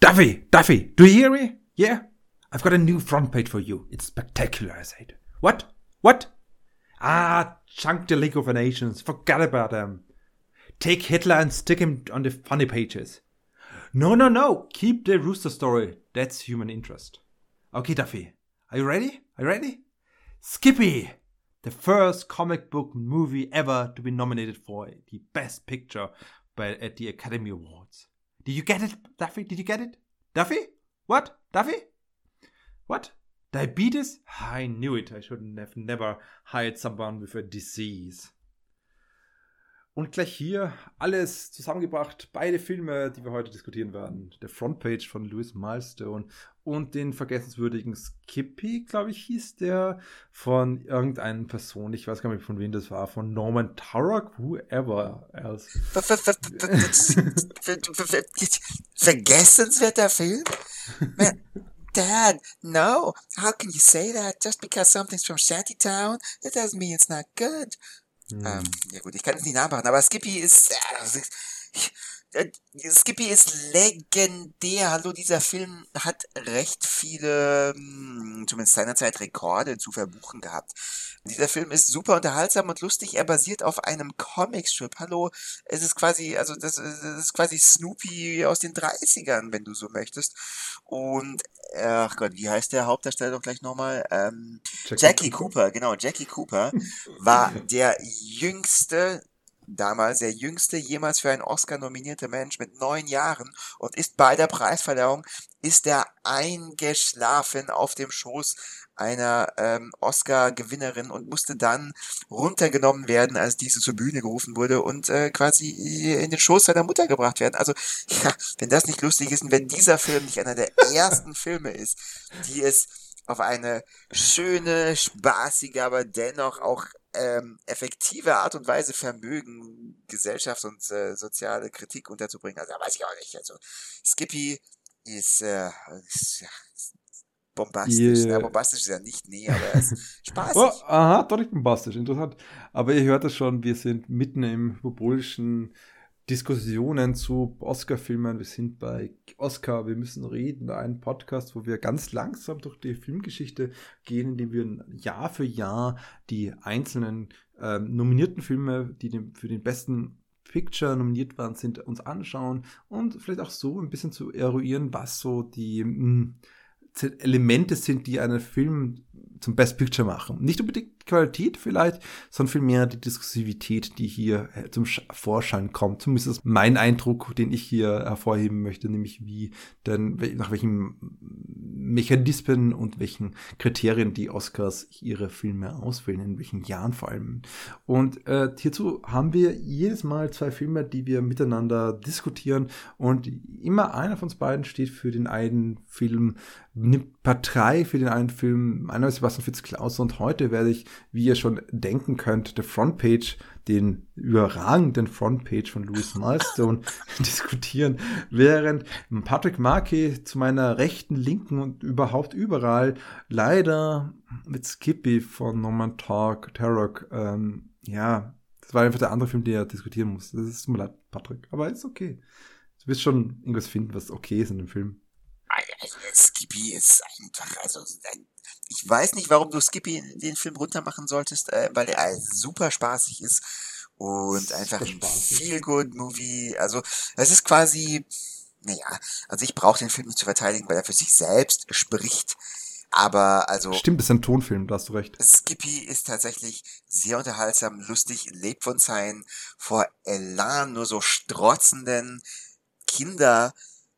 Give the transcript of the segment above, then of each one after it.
Duffy, Duffy, do you hear me? Yeah? I've got a new front page for you. It's spectacular, I said. What? What? Ah, chunk the League of Nations. Forget about them. Take Hitler and stick him on the funny pages. No, no, no. Keep the rooster story. That's human interest. Okay, Duffy. Are you ready? Are you ready? Skippy! The first comic book movie ever to be nominated for the Best Picture by, at the Academy Awards. Did you get it, Duffy? Did you get it? Duffy? What? Duffy? What? Diabetes? I knew it. I shouldn't have never hired someone with a disease. Und gleich hier alles zusammengebracht, beide Filme, die wir heute diskutieren werden. Der Frontpage von Louis Milestone und den vergessenswürdigen Skippy, glaube ich, hieß der, von irgendeiner Person, ich weiß gar nicht, von wem das war, von Norman Turok, whoever else. Vergessenswerter Film? Dad, no. How can you say that? Just because something's from Shantytown, that doesn't mean it's not good. Hm. Ähm, ja gut, ich kann es nicht nachmachen, aber Skippy ist... Äh, äh, Skippy ist legendär. Hallo, dieser Film hat recht viele, hm, zumindest seinerzeit, Rekorde zu verbuchen gehabt. Dieser Film ist super unterhaltsam und lustig. Er basiert auf einem Comicstrip. Hallo, es ist quasi, also das, das ist quasi Snoopy aus den 30ern, wenn du so möchtest. Und, ach Gott, wie heißt der Hauptdarsteller doch gleich nochmal? Ähm, Jackie, Jackie Cooper. Cooper, genau, Jackie Cooper war der jüngste damals der jüngste jemals für einen Oscar nominierte Mensch mit neun Jahren und ist bei der Preisverleihung ist er eingeschlafen auf dem Schoß einer ähm, Oscar-Gewinnerin und musste dann runtergenommen werden, als diese zur Bühne gerufen wurde und äh, quasi in den Schoß seiner Mutter gebracht werden. Also, ja, wenn das nicht lustig ist und wenn dieser Film nicht einer der ersten Filme ist, die es auf eine schöne, spaßige, aber dennoch auch ähm, effektive Art und Weise vermögen, Gesellschaft und äh, soziale Kritik unterzubringen. Also, weiß ich auch nicht. Also, Skippy ist, äh, ist ja, bombastisch. Yeah. Ja, bombastisch ist ja nicht, nee, aber er ist spaßig. Oh, aha, doch nicht bombastisch, interessant. Aber ihr hört es schon, wir sind mitten im hyperbolischen Diskussionen zu Oscar-Filmen. Wir sind bei Oscar, wir müssen reden, ein Podcast, wo wir ganz langsam durch die Filmgeschichte gehen, indem wir Jahr für Jahr die einzelnen ähm, nominierten Filme, die dem, für den besten Picture nominiert waren, sind, uns anschauen und vielleicht auch so ein bisschen zu eruieren, was so die mh, hm, Elemente sind, die einen Film zum Best Picture machen. Nicht unbedingt Qualität vielleicht, sondern vielmehr die Diskursivität, die hier äh, zum Vorschein kommt. Zumindest ist mein Eindruck, den ich hier hervorheben möchte, nämlich wie denn, nach welchen Mechanismen und welchen Kriterien die Oscars ihre Filme auswählen, in welchen Jahren vor allem. Und äh, hierzu haben wir jedes Mal zwei Filme, die wir miteinander diskutieren und immer einer von uns beiden steht für den einen Film, nimmt Partei für den einen Film. Einer ist Sebastian Fitz-Klaus und heute werde ich wie ihr schon denken könnt, der Frontpage, den überragenden Frontpage von Louis Milestone diskutieren, während Patrick Markey zu meiner rechten, linken und überhaupt überall leider mit Skippy von Norman Talk, Tarok, ähm, ja, das war einfach der andere Film, den er diskutieren muss. Das ist mir leid, Patrick, aber ist okay. Du wirst schon irgendwas finden, was okay ist in dem Film. Skippy ist einfach, also ein ich weiß nicht, warum du Skippy den Film runtermachen solltest, äh, weil er super spaßig ist und einfach ein Feel-Good-Movie. Also, es ist quasi, naja, also ich brauche den Film nicht zu verteidigen, weil er für sich selbst spricht. Aber also. Stimmt, es ist ein Tonfilm, da hast du recht. Skippy ist tatsächlich sehr unterhaltsam, lustig, lebt von seinen vor Elan nur so strotzenden Kinder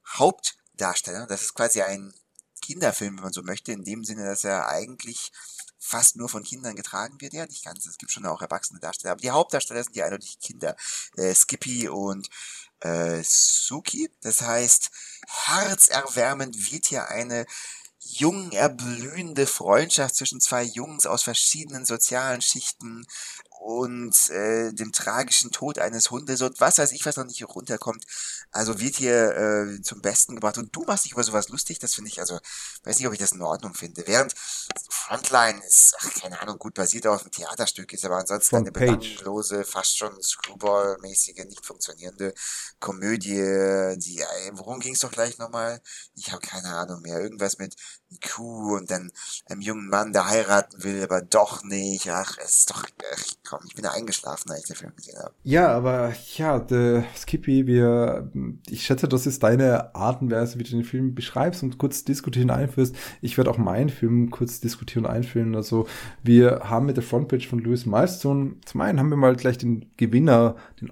Hauptdarsteller. Das ist quasi ein Kinderfilm, wenn man so möchte, in dem Sinne, dass er eigentlich fast nur von Kindern getragen wird. Ja, nicht ganz. Es gibt schon auch erwachsene Darsteller. Aber die Hauptdarsteller sind ja eindeutig Kinder. Äh, Skippy und äh, Suki. Das heißt, herzerwärmend wird hier eine jung erblühende Freundschaft zwischen zwei Jungs aus verschiedenen sozialen Schichten und äh, dem tragischen Tod eines Hundes und was weiß ich, was noch nicht runterkommt. Also wird hier äh, zum Besten gebracht. Und du machst dich über sowas lustig, das finde ich, also weiß nicht, ob ich das in Ordnung finde. Während Frontline ist, ach, keine Ahnung, gut basiert auf einem Theaterstück, ist aber ansonsten Von eine belanglose, fast schon Screwball-mäßige, nicht funktionierende Komödie, die, äh, worum ging es doch gleich nochmal? Ich habe keine Ahnung mehr. Irgendwas mit Kuh und dann einem jungen Mann, der heiraten will, aber doch nicht. Ach, es ist doch, ach, komm, ich bin ja eingeschlafen, als ich den Film gesehen habe. Ja, aber ja, der Skippy, wir, ich schätze, das ist deine Art und Weise, wie du den Film beschreibst und kurz diskutieren einführst. Ich werde auch meinen Film kurz diskutieren und einführen. Also, wir haben mit der Frontpage von Louis Milestone, zum einen haben wir mal gleich den Gewinner, den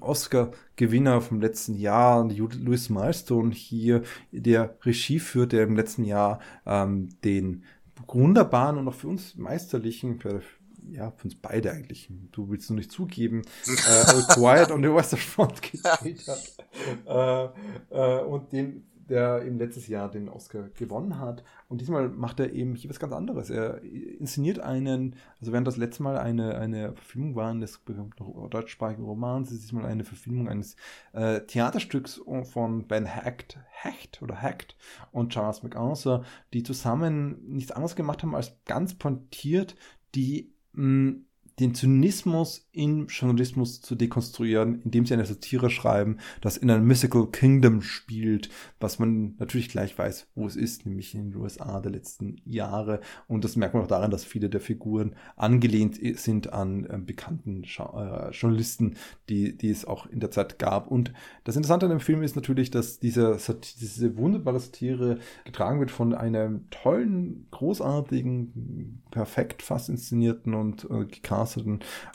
Oscar-Gewinner vom letzten Jahr, Louis Milestone hier, der Regie führt, der im letzten Jahr ähm, den wunderbaren und auch für uns meisterlichen, für, ja, für uns beide eigentlich, du willst nur nicht zugeben, äh, Quiet on the Western Front gedreht hat. äh, äh, und den, der im letztes Jahr den Oscar gewonnen hat. Und diesmal macht er eben hier was ganz anderes. Er inszeniert einen, also während das letzte Mal eine, eine Verfilmung war des deutschsprachigen Romans, ist diesmal eine Verfilmung eines äh, Theaterstücks von Ben Hecht, Hecht oder Hecht und Charles MacArthur, die zusammen nichts anderes gemacht haben, als ganz pointiert die mh, den Zynismus im Journalismus zu dekonstruieren, indem sie eine Satire schreiben, das in einem Mystical Kingdom spielt, was man natürlich gleich weiß, wo es ist, nämlich in den USA der letzten Jahre. Und das merkt man auch daran, dass viele der Figuren angelehnt sind an äh, bekannten äh, Journalisten, die, die es auch in der Zeit gab. Und das Interessante an dem Film ist natürlich, dass diese, diese wunderbare Satire getragen wird von einem tollen, großartigen, perfekt fast inszenierten und äh, gecasteten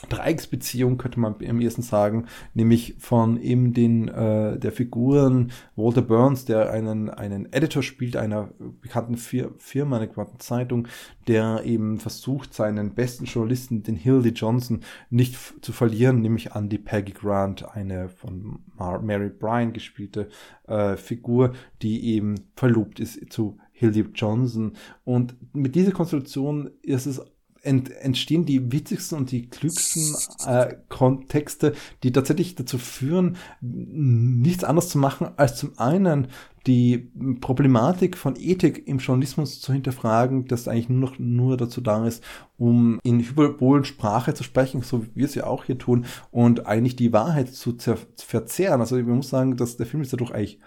Dreiecksbeziehung, könnte man am ersten sagen, nämlich von eben den äh, der Figuren Walter Burns, der einen, einen Editor spielt, einer bekannten Fir Firma, einer bekannten Zeitung, der eben versucht, seinen besten Journalisten, den Hildy Johnson, nicht zu verlieren, nämlich an die Peggy Grant, eine von Mar Mary Bryan gespielte äh, Figur, die eben verlobt ist zu Hildy Johnson. Und mit dieser Konstellation ist es ent, entstehen die witzigsten und die klügsten äh, Kontexte, die tatsächlich dazu führen, nichts anderes zu machen, als zum einen die Problematik von Ethik im Journalismus zu hinterfragen, das eigentlich nur noch nur dazu da ist, um in hyperbolen Sprache zu sprechen, so wie wir es ja auch hier tun, und eigentlich die Wahrheit zu verzehren. Also ich muss sagen, dass der Film ist dadurch eigentlich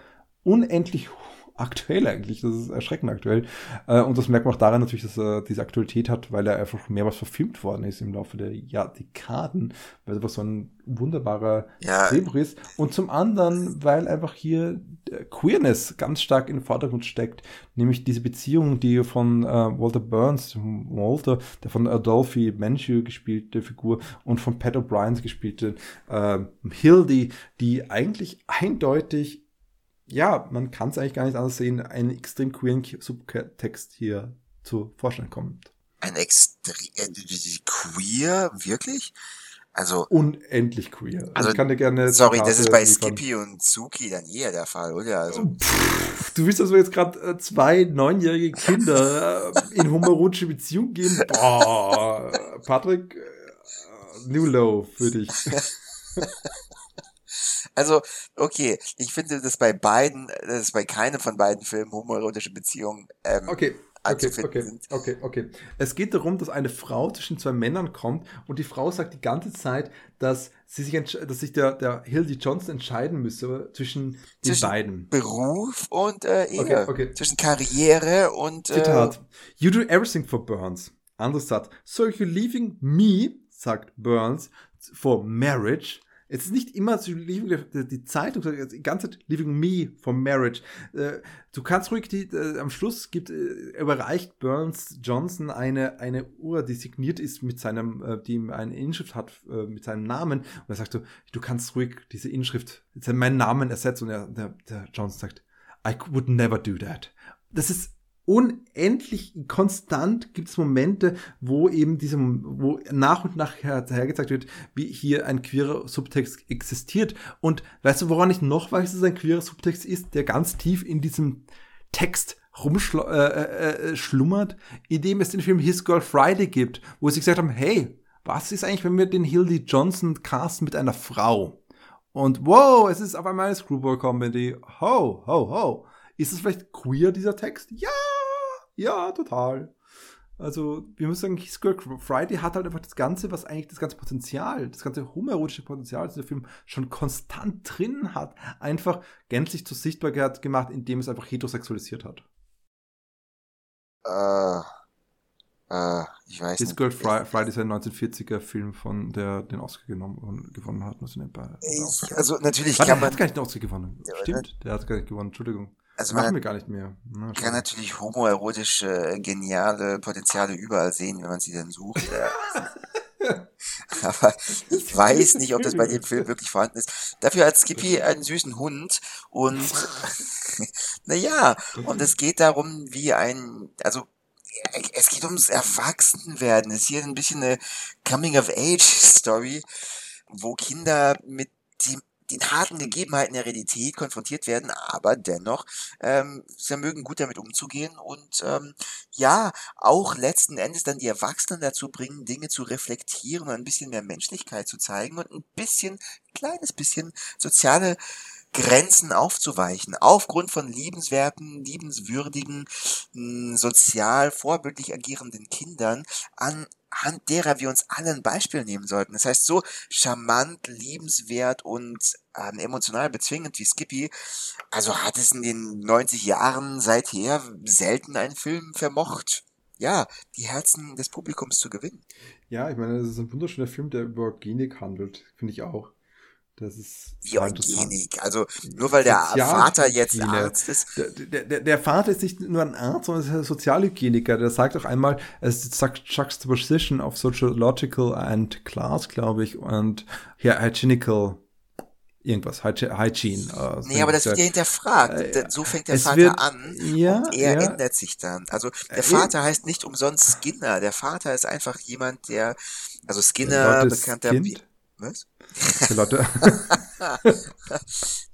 unendlich aktuell eigentlich. Das ist erschreckend aktuell. Äh, und das merkt man auch daran natürlich, dass er diese Aktualität hat, weil er einfach mehrmals verfilmt worden ist im Laufe der Jahr Dekaden, weil er einfach so ein wunderbarer Ja, Drehbuch ist. Und zum anderen, weil einfach hier äh, Queerness ganz stark in den Vordergrund steckt, nämlich diese Beziehung, die von äh, Walter Burns, Walter, der von Adolphe Menchie gespielte Figur und von Pat O'Brien gespielte äh, Hildy, die eigentlich eindeutig ja, man kann es eigentlich gar nicht anders sehen, einen extrem queeren Subtext hier zu Vorschein kommt. ein extrem äh, queer, wirklich? Also, Unendlich queer. Also, Also, ich kann dir gerne sorry, das Zitate ist bei liefern. Skippy und Suki dann eher der Fall, oder? Also, Pff, Du willst also jetzt gerade äh, zwei neunjährige Kinder äh, in homoerotische Beziehung geben? Boah, Patrick, New Low für dich. also, okay, ich finde das bei beiden, das ist bei keinem von beiden Filmen homoerotische Beziehungen ähm, Okay. Okay, okay, sind. okay, okay. Es geht darum, dass eine Frau zwischen zwei Männern kommt und die Frau sagt die ganze Zeit, dass sie sich, dass sich der, der Hildy Johnson entscheiden müsse zwischen den Zwischen beiden. Beruf und äh, Ehe. Okay, okay. Zwischen Karriere und äh, Zitat. You do everything for Burns. Anderes Satz. So you're leaving me, sagt Burns, for marriage. Es ist nicht immer so leaving die, die Zeitung, sondern die ganze Zeit leaving me for marriage. Äh, du kannst ruhig die, äh, am Schluss gibt, äh, überreicht Burns Johnson eine, eine Uhr, die signiert ist mit seinem, äh, die eine Inschrift hat, äh, mit seinem Namen. Und er sagt so, du kannst ruhig diese Inschrift, meinen Namen ersetzen. Und er, der, der Johnson sagt, I would never do that. Das ist unendlich konstant gibt es Momente, wo eben diese, wo nach und nach her- hergezeigt wird, wie hier ein queerer Subtext existiert. Und weißt du, woran ich noch weiß, dass es ein queerer Subtext ist, der ganz tief in diesem Text rumschlummert, äh, äh, äh, indem es den Film His Girl Friday gibt, wo sie gesagt haben, hey, was ist eigentlich, wenn wir den Hildy Johnson casten mit einer Frau? Und wow, es ist auf einmal eine Screwball-Comedy. Ho, ho, ho. Ist es vielleicht queer, dieser Text? Ja, ja, total. Also, wir müssen sagen, His Girl Friday hat halt einfach das Ganze, was eigentlich das ganze Potenzial, das ganze homoerotische Potenzial, das der Film schon konstant drin hat, einfach gänzlich zur Sichtbarkeit gemacht, indem es einfach heterosexualisiert hat. Äh, äh, ich weiß His nicht. Girl Fri Friday ist ein 1940er Film, von der den Oscar genommen, gewonnen hat. Also, also natürlich Warte, kann man... Der hat gar nicht den Oscar gewonnen. Ja, Stimmt, der hat gar nicht gewonnen, Entschuldigung. Also man wir gar nicht mehr. Na, kann natürlich homoerotische, geniale Potenziale überall sehen, wenn man sie dann sucht. Aber ich weiß nicht, ob das bei dem Film wirklich vorhanden ist. Dafür hat Skippy einen süßen Hund und naja, und es geht darum, wie ein, also es geht ums Erwachsenwerden. Es ist hier ein bisschen eine Coming-of-Age-Story, wo Kinder mit dem den harten Gegebenheiten der Realität konfrontiert werden, aber dennoch ähm, vermögen gut damit umzugehen und ähm, ja, auch letzten Endes dann die Erwachsenen dazu bringen, Dinge zu reflektieren und ein bisschen mehr Menschlichkeit zu zeigen und ein bisschen, kleines bisschen soziale Grenzen aufzuweichen, aufgrund von liebenswerten, liebenswürdigen, sozial vorbildlich agierenden Kindern, anhand derer wir uns alle ein Beispiel nehmen sollten. Das heißt, so charmant, liebenswert und ähm, emotional bezwingend wie Skippy, also hat es in den 90 Jahren seither selten ein Film vermocht ja, die Herzen des Publikums zu gewinnen. Ja, ich meine, das ist ein wunderschöner Film, der über Genik handelt, finde ich auch. Das ist wie Eugenik. Also nur weil der Vater jetzt Arzt ist. Der, der, der, Vater ist nicht nur ein Arzt, sondern ist ein Sozialhygieniker. Der sagt auch einmal, es sagt Juxtaposition of Sociological and Class, glaube ich, und ja, Hygienical irgendwas, Hygiene. Uh, nee, aber das wird ja hinterfragt. Äh, so fängt der Vater wird, an ja, und er ja. ändert sich dann. Also der äh, Vater heißt nicht umsonst Skinner. Der Vater ist einfach jemand, der, also Skinner, bekannter... Kind? Was? Leute.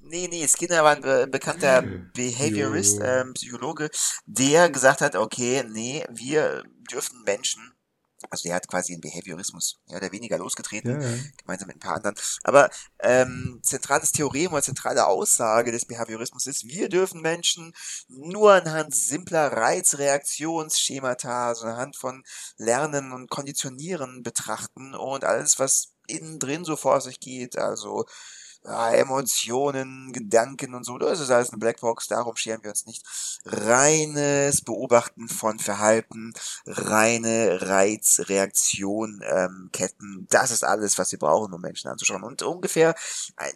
nee, nee, Skinner war ein be bekannter Behaviorist, äh, Psychologe, der gesagt hat, okay, nee, wir dürfen Menschen also der hat quasi den Behaviorismus ja, der weniger losgetreten, ja, ja. gemeinsam mit ein paar anderen. Aber ähm, zentrales Theorem oder zentrale Aussage des Behaviorismus ist, wir dürfen Menschen nur anhand simpler Reizreaktionsschemata, also anhand von Lernen und Konditionieren betrachten und alles, was innen drin so vor sich geht, also ja, Emotionen, Gedanken und so, das ist alles eine Blackbox, darum scheren wir uns nicht. Reines Beobachten von Verhalten, reine Reizreaktion, ähm, Ketten, das ist alles, was wir brauchen, um Menschen anzuschauen. Und ungefähr ein,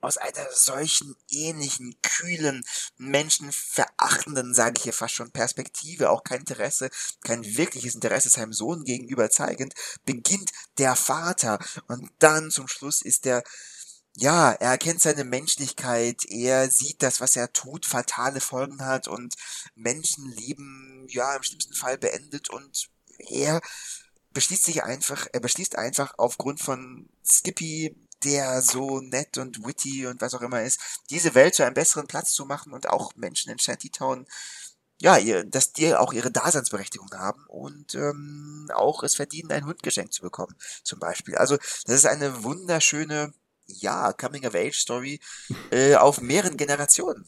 aus einer solchen ähnlichen, kühlen, menschenverachtenden, sage ich hier fast schon, Perspektive, auch kein Interesse, kein wirkliches Interesse seinem Sohn gegenüber zeigend, beginnt der Vater. Und dann zum Schluss ist der ja, er erkennt seine Menschlichkeit, er sieht, dass was er tut fatale Folgen hat und Menschenleben, ja, im schlimmsten Fall beendet. Und er beschließt sich einfach, er beschließt einfach aufgrund von Skippy, der so nett und witty und was auch immer ist, diese Welt zu einem besseren Platz zu machen und auch Menschen in Shantytown, ja, ihr, dass die auch ihre Daseinsberechtigung haben und ähm, auch es verdienen, ein Hund geschenkt zu bekommen, zum Beispiel. Also, das ist eine wunderschöne ja, Coming-of-Age-Story äh, auf mehreren Generationen.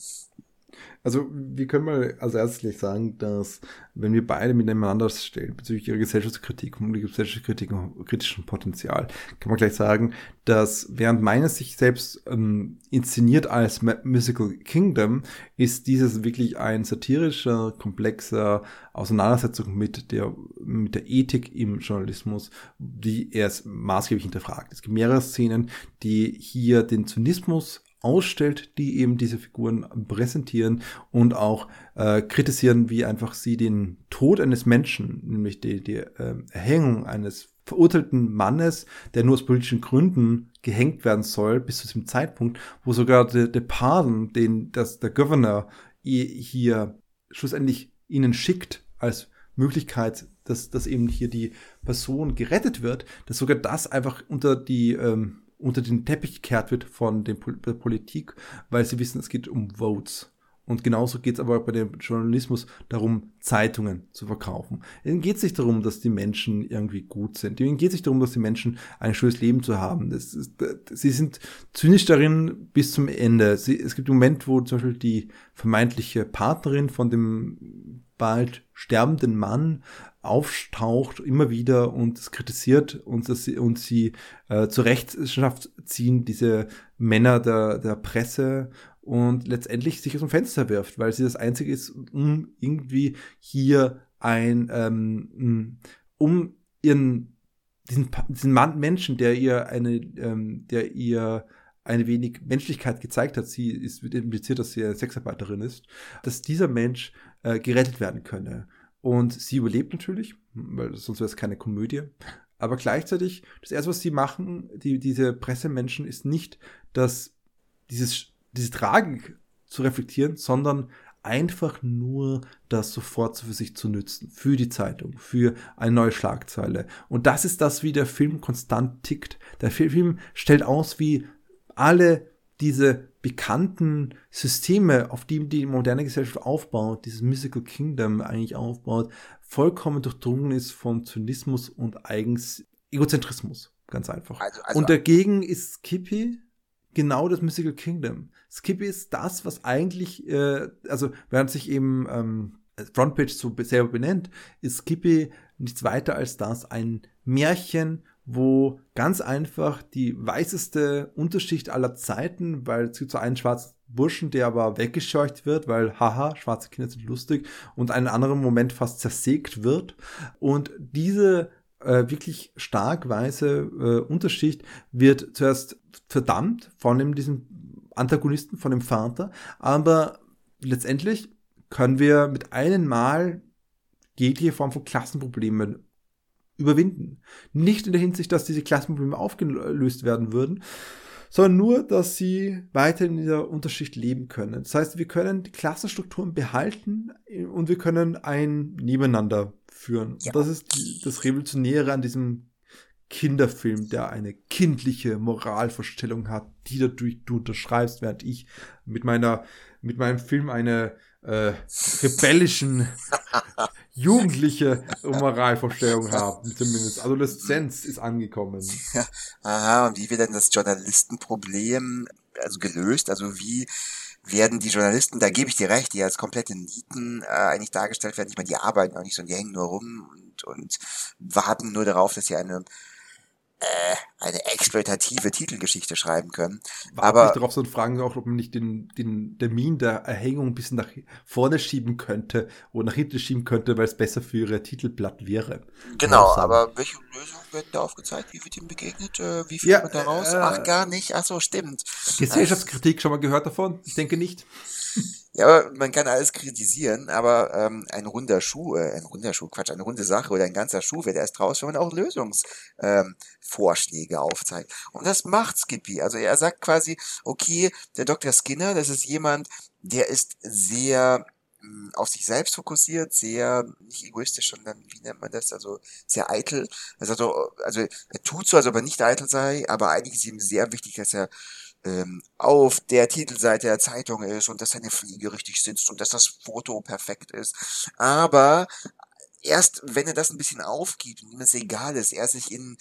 Also, wir können mal als erstes gleich sagen, dass, wenn wir beide miteinander stellen, bezüglich ihrer Gesellschaftskritik und Gesellschaftskritik und kritischen Potenzial, kann man gleich sagen, dass während meines sich selbst ähm, inszeniert als Musical Kingdom, ist dieses wirklich ein satirischer, komplexer Auseinandersetzung mit der, mit der Ethik im Journalismus, die er maßgeblich hinterfragt. Es gibt mehrere Szenen, die hier den Zynismus ausstellt, die eben diese Figuren präsentieren und auch äh, kritisieren, wie einfach sie den Tod eines Menschen, nämlich die, die äh, Erhängung eines verurteilten Mannes, der nur aus politischen Gründen gehängt werden soll, bis zu diesem Zeitpunkt, wo sogar der, der Pardon, den das der Governor hier schlussendlich ihnen schickt als Möglichkeit, dass, dass eben hier die Person gerettet wird, dass sogar das einfach unter die ähm, unter den Teppich gekehrt wird von der Politik, weil sie wissen, es geht um Votes. Und genauso geht es aber bei dem Journalismus darum, Zeitungen zu verkaufen. Ihnen geht es nicht darum, dass die Menschen irgendwie gut sind. Ihnen geht es nicht darum, dass die Menschen ein schönes Leben zu haben. Ist, sie sind zynisch darin bis zum Ende. Sie, es gibt einen Moment, wo zum Beispiel die vermeintliche Partnerin von dem bald sterbenden Mann auftaucht immer wieder und es kritisiert und, das, und sie äh, zur Rechenschaft ziehen, diese Männer der, der Presse und letztendlich sich aus dem Fenster wirft, weil sie das Einzige ist, um irgendwie hier ein, ähm, um ihren, diesen, diesen Mann, Menschen, der ihr eine, ähm, der ihr eine wenig Menschlichkeit gezeigt hat, sie ist impliziert, dass sie eine Sexarbeiterin ist, dass dieser Mensch äh, gerettet werden könne. Und sie überlebt natürlich, weil sonst wäre es keine Komödie. Aber gleichzeitig, das erste, was sie machen, die, diese Pressemenschen, ist nicht, dass dieses diese Tragik zu reflektieren, sondern einfach nur das sofort für sich zu nützen, für die Zeitung, für eine neue Schlagzeile. Und das ist das, wie der Film konstant tickt. Der Film stellt aus, wie alle diese bekannten Systeme, auf die die moderne Gesellschaft aufbaut, dieses Mystical Kingdom eigentlich aufbaut, vollkommen durchdrungen ist von Zynismus und eigens Egozentrismus. Ganz einfach. Also, also, und dagegen ist Skippy genau das Mystical Kingdom. Skippy ist das, was eigentlich, äh, also während sich eben ähm, Frontpage so selber benennt, ist Skippy nichts weiter als das, ein Märchen, wo ganz einfach die weißeste Unterschicht aller Zeiten, weil es gibt so einen schwarzen Burschen, der aber weggescheucht wird, weil haha, schwarze Kinder sind lustig und einen anderen Moment fast zersägt wird. Und diese äh, wirklich stark weiße äh, Unterschicht wird zuerst verdammt von diesem Antagonisten, von dem Vater, aber letztendlich können wir mit einem Mal jegliche Form von Klassenproblemen überwinden. Nicht in der Hinsicht, dass diese Klassenprobleme aufgelöst werden würden, sondern nur, dass sie weiter in dieser Unterschicht leben können. Das heißt, wir können die Klassenstrukturen behalten und wir können ein Nebeneinander führen. Ja. das ist die, das Revolutionäre an diesem Kinderfilm, der eine kindliche Moralvorstellung hat, die dadurch du unterschreibst, während ich mit meiner, mit meinem Film eine äh, rebellischen jugendliche Moralvorstellung habe, zumindest. Adoleszenz ist angekommen. Ja, aha, und wie wird denn das Journalistenproblem also gelöst? Also wie werden die Journalisten, da gebe ich dir recht, die als komplette Nieten äh, eigentlich dargestellt werden. Ich meine, die arbeiten auch nicht so, die hängen nur rum und, und warten nur darauf, dass sie eine äh, eine exploitative Titelgeschichte schreiben können. War aber nicht darauf so fragen auch, ob man nicht den, den Termin der Erhängung ein bisschen nach vorne schieben könnte oder nach hinten schieben könnte, weil es besser für ihre Titelblatt wäre. Genau, aber welche Lösung wird da aufgezeigt? Wie wird ihm begegnet? Äh, wie viel ja, man daraus? Äh, Ach, gar nicht. Ach so, stimmt. Gesellschaftskritik schon mal gehört davon? Ich denke nicht. Ja, man kann alles kritisieren, aber ähm, ein runder Schuh, äh, ein runder Schuh, Quatsch, eine runde Sache oder ein ganzer Schuh wird erst raus, wenn man auch Lösungsvorschläge ähm, aufzeigt. Und das macht Skippy. Also er sagt quasi, okay, der Dr. Skinner, das ist jemand, der ist sehr hm, auf sich selbst fokussiert, sehr nicht egoistisch, sondern wie nennt man das, also sehr eitel. Also, also er tut so, als ob er nicht eitel sei, aber eigentlich ist ihm sehr wichtig, dass er ähm, auf der Titelseite der Zeitung ist und dass seine Fliege richtig sitzt und dass das Foto perfekt ist. Aber erst wenn er das ein bisschen aufgibt und ihm es egal ist, er sich in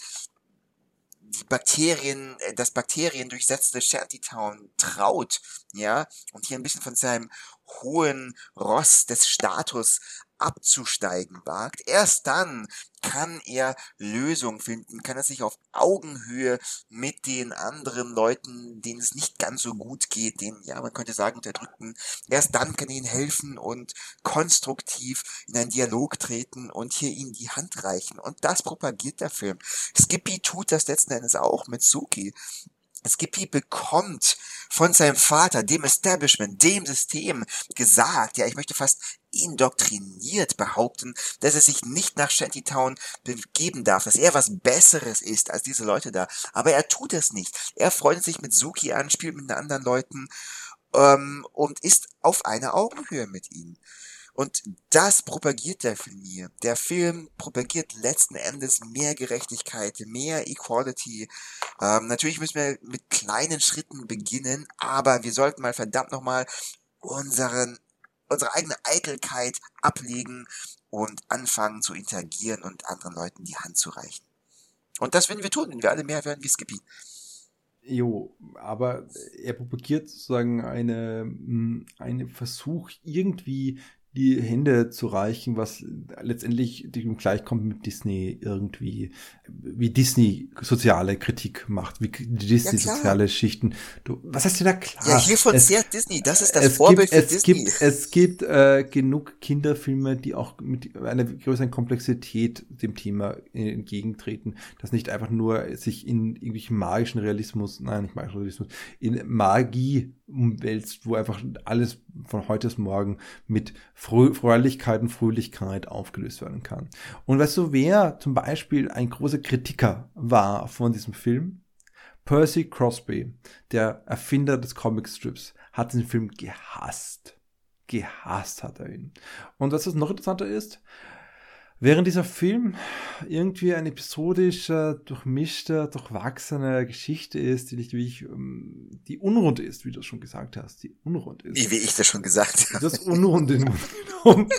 die Bakterien, äh, das Bakterien durchsetzte Shantytown traut, ja, und hier ein bisschen von seinem hohen Ross des Status abzusteigen wagt, erst dann kann er Lösungen finden, kann er sich auf Augenhöhe mit den anderen Leuten, denen es nicht ganz so gut geht, den, ja, man könnte sagen, unterdrückten, erst dann kann er ihnen helfen und konstruktiv in einen Dialog treten und hier ihnen die Hand reichen. Und das propagiert der Film. Skippy tut das letzten Endes auch mit Suki. Skippy bekommt von seinem Vater, dem Establishment, dem System gesagt, ja, ich möchte fast indoktriniert behaupten, dass er sich nicht nach Shantytown begeben darf, dass er was Besseres ist als diese Leute da. Aber er tut es nicht. Er freundet sich mit Suki an, spielt mit den anderen Leuten ähm, und ist auf einer Augenhöhe mit ihnen. Und das propagiert der Film hier. Der Film propagiert letzten Endes mehr Gerechtigkeit, mehr Equality. Ähm, natürlich müssen wir mit kleinen Schritten beginnen, aber wir sollten mal verdammt nochmal unseren, unsere eigene Eitelkeit ablegen und anfangen zu interagieren und anderen Leuten die Hand zu reichen. Und das werden wir tun, wenn wir alle mehr werden wie Skippy. Jo, aber er propagiert sozusagen eine, mm, einen Versuch, irgendwie die Hände zu reichen, was letztendlich gleichkommt mit Disney irgendwie, wie Disney soziale Kritik macht, wie Disney ja, soziale Schichten. Du, was heißt denn da klar? Ja, hier von sehr Disney, das ist das Vorbild gibt, für es Disney. Gibt, es gibt äh, genug Kinderfilme, die auch mit einer größeren Komplexität dem Thema entgegentreten, das nicht einfach nur sich in irgendwelchen magischen Realismus, nein, nicht magischen Realismus, in Magie umwälzt, wo einfach alles von heute bis morgen mit Fröhlichkeit und Fröhlichkeit aufgelöst werden kann. Und weißt du, wer zum Beispiel ein großer Kritiker war von diesem Film? Percy Crosby, der Erfinder des Comicstrips, hat diesen Film gehasst. Gehasst hat er ihn. Und was das noch interessanter ist, Während dieser Film irgendwie eine episodische, durchmischte, durchwachsene Geschichte ist, die nicht wie ich, ähm, die unrund ist, wie du schon gesagt hast, die unrund ist. Wie, ich das schon gesagt habe. Das unrund in den Mund genommen.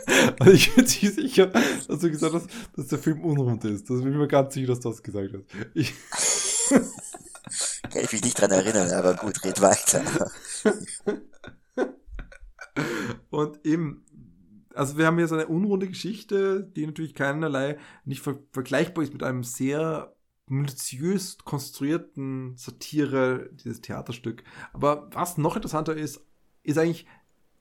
Also ich bin ziemlich sicher, dass du gesagt hast, dass der Film unrund ist. Das bin ich mir ganz sicher, dass du das gesagt hast. Ich Kann ich mich nicht dran erinnern, aber gut, red weiter. Und eben, also wir haben hier so eine unrunde Geschichte, die natürlich keinerlei nicht ver vergleichbar ist mit einem sehr minutiös konstruierten Satire, dieses Theaterstück. Aber was noch interessanter ist, ist eigentlich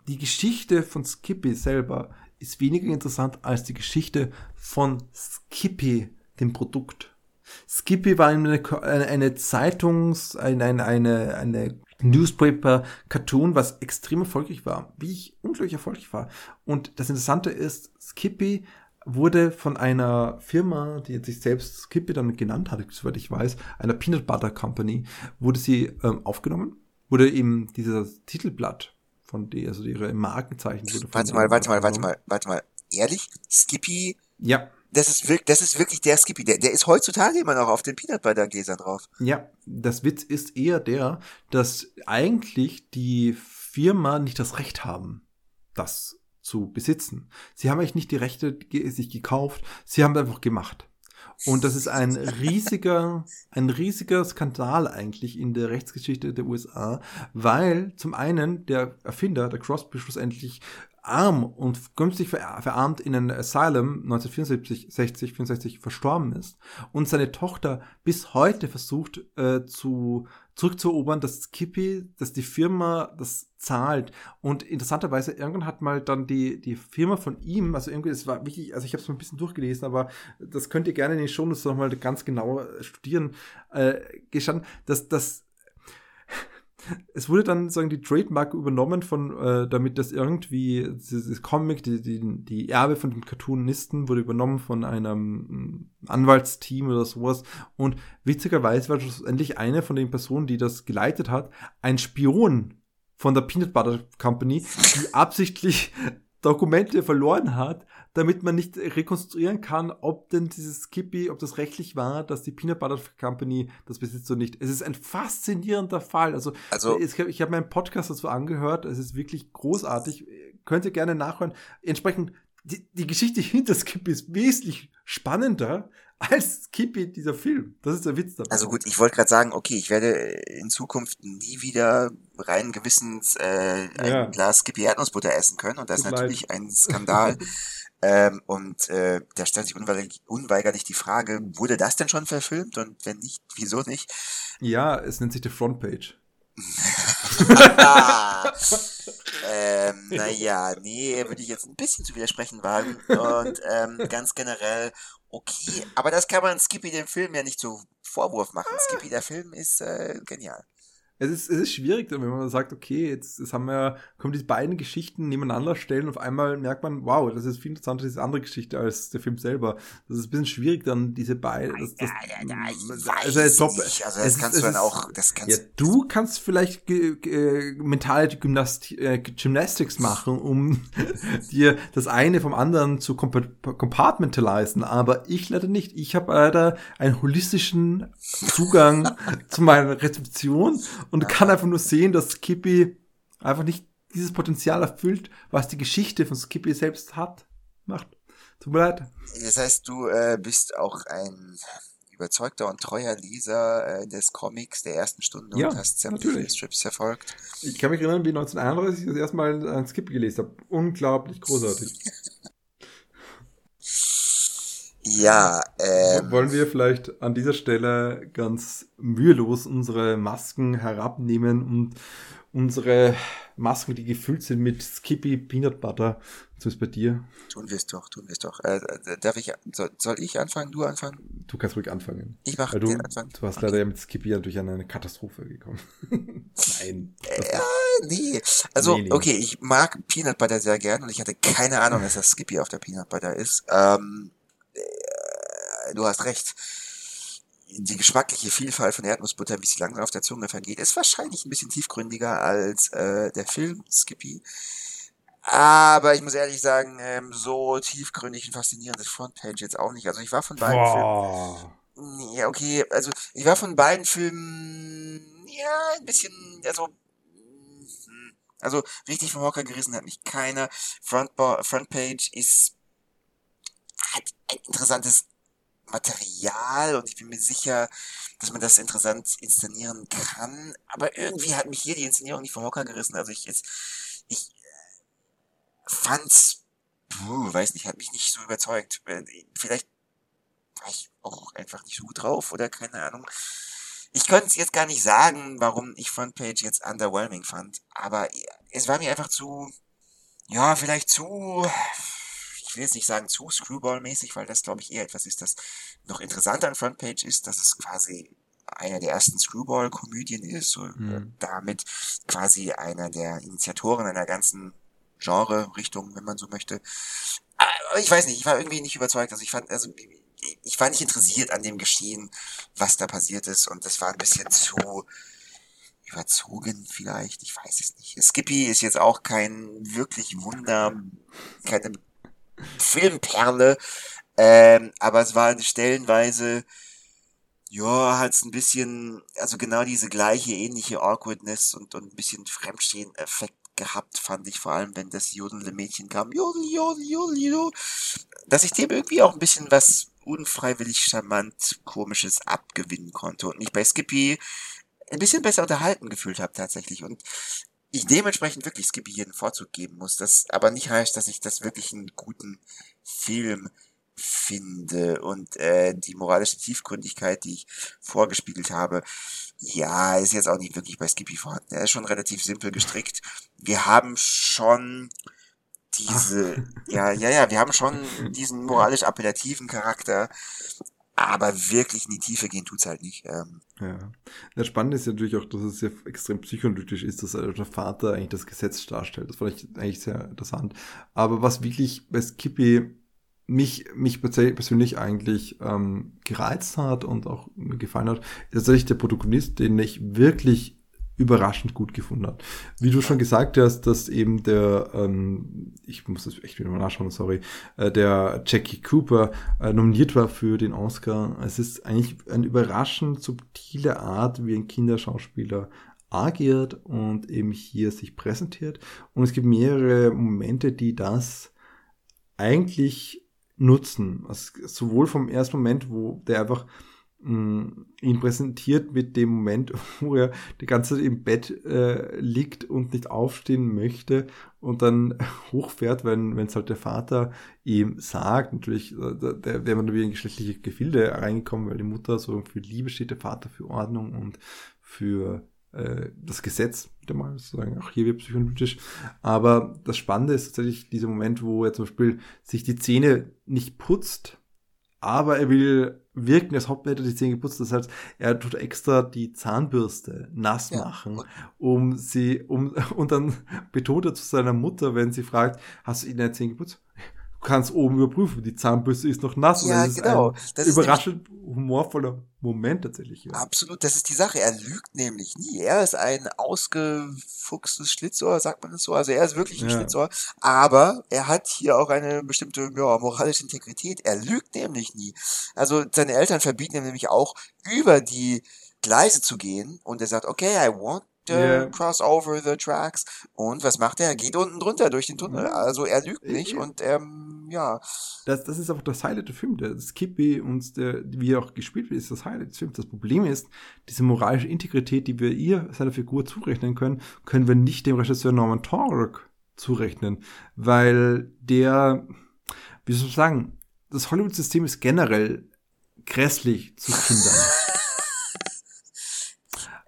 die Geschichte von Skippy selber ist weniger interessant als die Geschichte von Skippy, dem Produkt. Skippy war eine, eine Zeitungs-, eine, eine, eine Newspaper Cartoon, was extrem erfolgreich war, wie ich unglaublich erfolgreich war. Und das Interessante ist, Skippy wurde von einer Firma, die sich selbst Skippy dann genannt hatte, soweit ich weiß, einer Peanut Butter Company, wurde sie ähm, aufgenommen, wurde eben dieses Titelblatt von der, also ihre Markenzeichen wurde Warte mal, warte mal, warte mal, warte mal. Ehrlich? Skippy? Ja das ist wirklich, das ist wirklich der Skippy. Der, der ist heutzutage immer noch auf den Peanut Butter Gläsern drauf. Ja, das Witz ist eher der, dass eigentlich die Firma nicht das Recht haben, das zu besitzen. Sie haben eigentlich nicht die Rechte sich gekauft, sie haben einfach gemacht. Und das ist ein riesiger, ein riesiger Skandal eigentlich in der Rechtsgeschichte der USA, weil zum einen der Erfinder, der Crosby, schlussendlich arm und günstig verarmt in ein Asylum 1974, 60, 64 verstorben ist und seine Tochter bis heute versucht äh, zu zurückzuerobern, dass Skippy, dass die Firma das zahlt. Und interessanterweise, irgendwann hat mal dann die, die Firma von ihm, also irgendwie, es war wichtig, also ich habe es mal ein bisschen durchgelesen, aber das könnt ihr gerne in den Shownotes nochmal ganz genau studieren, äh, gestanden, dass das es wurde dann sagen die Trademark übernommen von, äh, damit das irgendwie dieses Comic, die, die, die Erbe von den Cartoonisten wurde übernommen von einem mm, Anwaltsteam oder sowas. Und witzigerweise war das endlich eine von den Personen, die das geleitet hat, ein Spion von der Peanut Butter Company, die absichtlich Dokumente verloren hat, damit man nicht rekonstruieren kann, ob denn dieses Skippy, ob das rechtlich war, dass die Peanut Butter Company das besitzt oder nicht. Es ist ein faszinierender Fall. Also, also ich, ich habe meinen Podcast dazu angehört. Es ist wirklich großartig. Könnt ihr gerne nachhören. Entsprechend, die, die Geschichte hinter Skippy ist wesentlich spannender als Skippy dieser Film. Das ist der Witz dabei. Also gut, ich wollte gerade sagen, okay, ich werde in Zukunft nie wieder rein gewissens äh, ein ja. Glas Skippy Erdnussbutter essen können und das ist natürlich leid. ein Skandal. ähm, und äh, da stellt sich unweigerlich, unweigerlich die Frage, wurde das denn schon verfilmt und wenn nicht, wieso nicht? Ja, es nennt sich die Frontpage. Ähm, naja, nee, würde ich jetzt ein bisschen zu widersprechen wagen. Und ähm, ganz generell, okay, aber das kann man Skippy dem Film ja nicht so Vorwurf machen. Skippy, der Film ist äh, genial es ist, es ist schwierig, wenn man sagt, okay, jetzt, jetzt haben wir, können wir die beiden Geschichten nebeneinander stellen und auf einmal merkt man, wow, das ist viel interessanter, diese andere Geschichte als der Film selber. Das ist ein bisschen schwierig, dann diese beiden, das, das, also, weiß top, nicht. also das kannst ist, du dann auch, das kannst ja, du kannst vielleicht äh, mentale Gymnast äh, Gymnastics machen, um dir das eine vom anderen zu compartmentalisieren, aber ich leider nicht. Ich habe leider einen holistischen Zugang zu meiner Rezeption und ja. kann einfach nur sehen, dass Skippy einfach nicht dieses Potenzial erfüllt, was die Geschichte von Skippy selbst hat, macht. Tut mir leid. Das heißt, du äh, bist auch ein überzeugter und treuer Leser äh, des Comics der ersten Stunde Ja, und hast sämtliche natürlich. Strips verfolgt. Ich kann mich erinnern, wie 1931 das erste Mal ein Skippy gelesen habe. Unglaublich großartig. Ja, ähm, Wollen wir vielleicht an dieser Stelle ganz mühelos unsere Masken herabnehmen und unsere Masken, die gefüllt sind mit Skippy Peanut Butter, zumindest bei dir. tun wir es doch, tun wir es doch. Äh, äh, darf ich, soll, soll ich anfangen, du anfangen? Du kannst ruhig anfangen. Ich mach Weil du, den Anfang. du hast leider ja mit Skippy ja durch eine Katastrophe gekommen. Nein. Ja, nee. Also, Nee, nee. okay, ich mag Peanut Butter sehr gern und ich hatte keine Ahnung, dass das Skippy auf der Peanut Butter ist. Ähm, äh, du hast recht. Die geschmackliche Vielfalt von Erdnussbutter, wie sie langsam auf der Zunge vergeht, ist wahrscheinlich ein bisschen tiefgründiger als äh, der Film Skippy. Aber ich muss ehrlich sagen, ähm, so tiefgründig und faszinierend ist Frontpage jetzt auch nicht. Also ich war von beiden Filmen Boah. ja, okay, also ich war von beiden Filmen ja ein bisschen, also also richtig vom Hocker gerissen hat mich keiner. Frontpage ist hat ein interessantes Material und ich bin mir sicher, dass man das interessant inszenieren kann. Aber irgendwie hat mich hier die Inszenierung nicht vom Hocker gerissen. Also ich jetzt, ich äh, fand's, puh, weiß nicht, hat mich nicht so überzeugt. Äh, Vielleicht war ich auch einfach nicht so gut drauf oder keine Ahnung. Ich könnte es jetzt gar nicht sagen, warum ich Frontpage jetzt underwhelming fand, aber es war mir einfach zu, ja, vielleicht zu, ich will jetzt nicht sagen zu Screwball-mäßig, weil das glaube ich eher etwas ist, das noch interessanter an Frontpage ist, dass es quasi einer der ersten Screwball-Komödien ist und Hm. damit quasi einer der Initiatoren einer ganzen Genre-Richtung, wenn man so möchte. Aber ich weiß nicht, ich war irgendwie nicht überzeugt. Also ich fand, also ich war nicht interessiert an dem Geschehen, was da passiert ist. Und das war ein bisschen zu überzogen vielleicht. Ich weiß es nicht. Skippy ist jetzt auch kein wirklich Wunder, keine Filmperle. Ähm, aber es war stellenweise, ja, halt ein bisschen, also genau diese gleiche ähnliche Awkwardness und, und ein bisschen Fremdstehen-Effekt gehabt, fand ich vor allem, wenn das jodelnde Mädchen kam, jodel, jodel, jodel, jodel, dass ich dem irgendwie auch ein bisschen was unfreiwillig charmant komisches abgewinnen konnte und mich bei Skippy ein bisschen besser unterhalten gefühlt habe tatsächlich und ich dementsprechend wirklich Skippy hier einen Vorzug geben muss, das aber nicht heißt, dass ich das wirklich einen guten Film finde und äh, die moralische Tiefgründigkeit, die ich vorgespiegelt habe, ja, ist jetzt auch nicht wirklich bei Skippy vorhanden. Er ist schon relativ simpel gestrickt. Wir haben schon diese, ja, ja, ja, wir haben schon diesen moralisch appellativen Charakter, aber wirklich in die Tiefe gehen tut's halt nicht. Ähm, Ja. Das Spannende ist natürlich auch, dass es sehr extrem psychoanalytisch ist, dass der Vater eigentlich das Gesetz darstellt. Das fand ich eigentlich sehr interessant. Aber was wirklich bei Skippy mich, mich persö- persönlich eigentlich ähm, gereizt hat und auch mir gefallen hat, ist tatsächlich der Protagonist, den ich wirklich überraschend gut gefunden habe. Wie du schon gesagt hast, dass eben der, ähm, ich muss das echt wieder mal nachschauen, sorry, äh, der Jackie Cooper äh, nominiert war für den Oscar. Es ist eigentlich eine überraschend subtile Art, wie ein Kinderschauspieler agiert und eben hier sich präsentiert. Und es gibt mehrere Momente, die das eigentlich nutzen. Also sowohl vom ersten Moment, wo der einfach ihn präsentiert mit dem Moment, wo er die ganze Zeit im Bett äh, liegt und nicht aufstehen möchte und dann hochfährt, wenn es halt der Vater ihm sagt, natürlich, äh, der wäre man wieder in geschlechtliche Gefilde reingekommen, weil die Mutter so für Liebe steht, der Vater für Ordnung und für äh, das Gesetz, wieder mal sozusagen, auch hier wird psychoanalytisch. Aber das Spannende ist tatsächlich dieser Moment, wo er zum Beispiel sich die Zähne nicht putzt, aber er will wirken, als ob er die Zähne geputzt. Das heißt, er tut extra die Zahnbürste nass machen, um sie, um, und dann betont er zu seiner Mutter, wenn sie fragt, hast du ihnen deine Zähne geputzt? Du kannst oben überprüfen, die Zahnbürste ist noch nass. Ja, das ist genau. Ein Das ist überraschend humorvoller Moment tatsächlich. Ja. Absolut, das ist die Sache. Er lügt nämlich nie. Er ist ein ausgefuchstes Schlitzohr, sagt man es so. Also er ist wirklich ein Ja. Schlitzohr. Aber er hat hier auch eine bestimmte ja, moralische Integrität. Er lügt nämlich nie. Also seine Eltern verbieten ihm nämlich auch, über die Gleise zu gehen. Und er sagt, okay, I want yeah. cross over the tracks. Und was macht er? Er geht unten drunter durch den Tunnel. Also er lügt nicht und ähm, ja. Das, das ist einfach das Highlight des Films. Der Skippy und der, wie er auch gespielt wird, ist das Highlight des Films. Das Problem ist, diese moralische Integrität, die wir ihr, seiner Figur zurechnen können, können wir nicht dem Regisseur Norman Torg zurechnen, weil der, wie soll ich sagen, das Hollywood-System ist generell grässlich zu Kindern.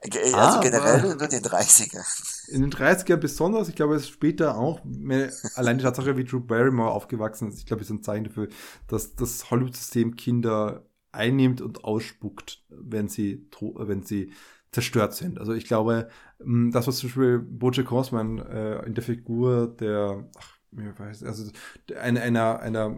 Also ah, generell nur in den 30er. In den 30er besonders, ich glaube, es ist später auch, mehr, allein die Tatsache, wie Drew Barrymore aufgewachsen ist, ich glaube, ist ein Zeichen dafür, dass das Hollywood-System Kinder einnimmt und ausspuckt, wenn sie, wenn sie zerstört sind. Also ich glaube, das, was zum Beispiel Bojack Horseman äh, in der Figur der, ach, mir weiß, also einer, einer, einer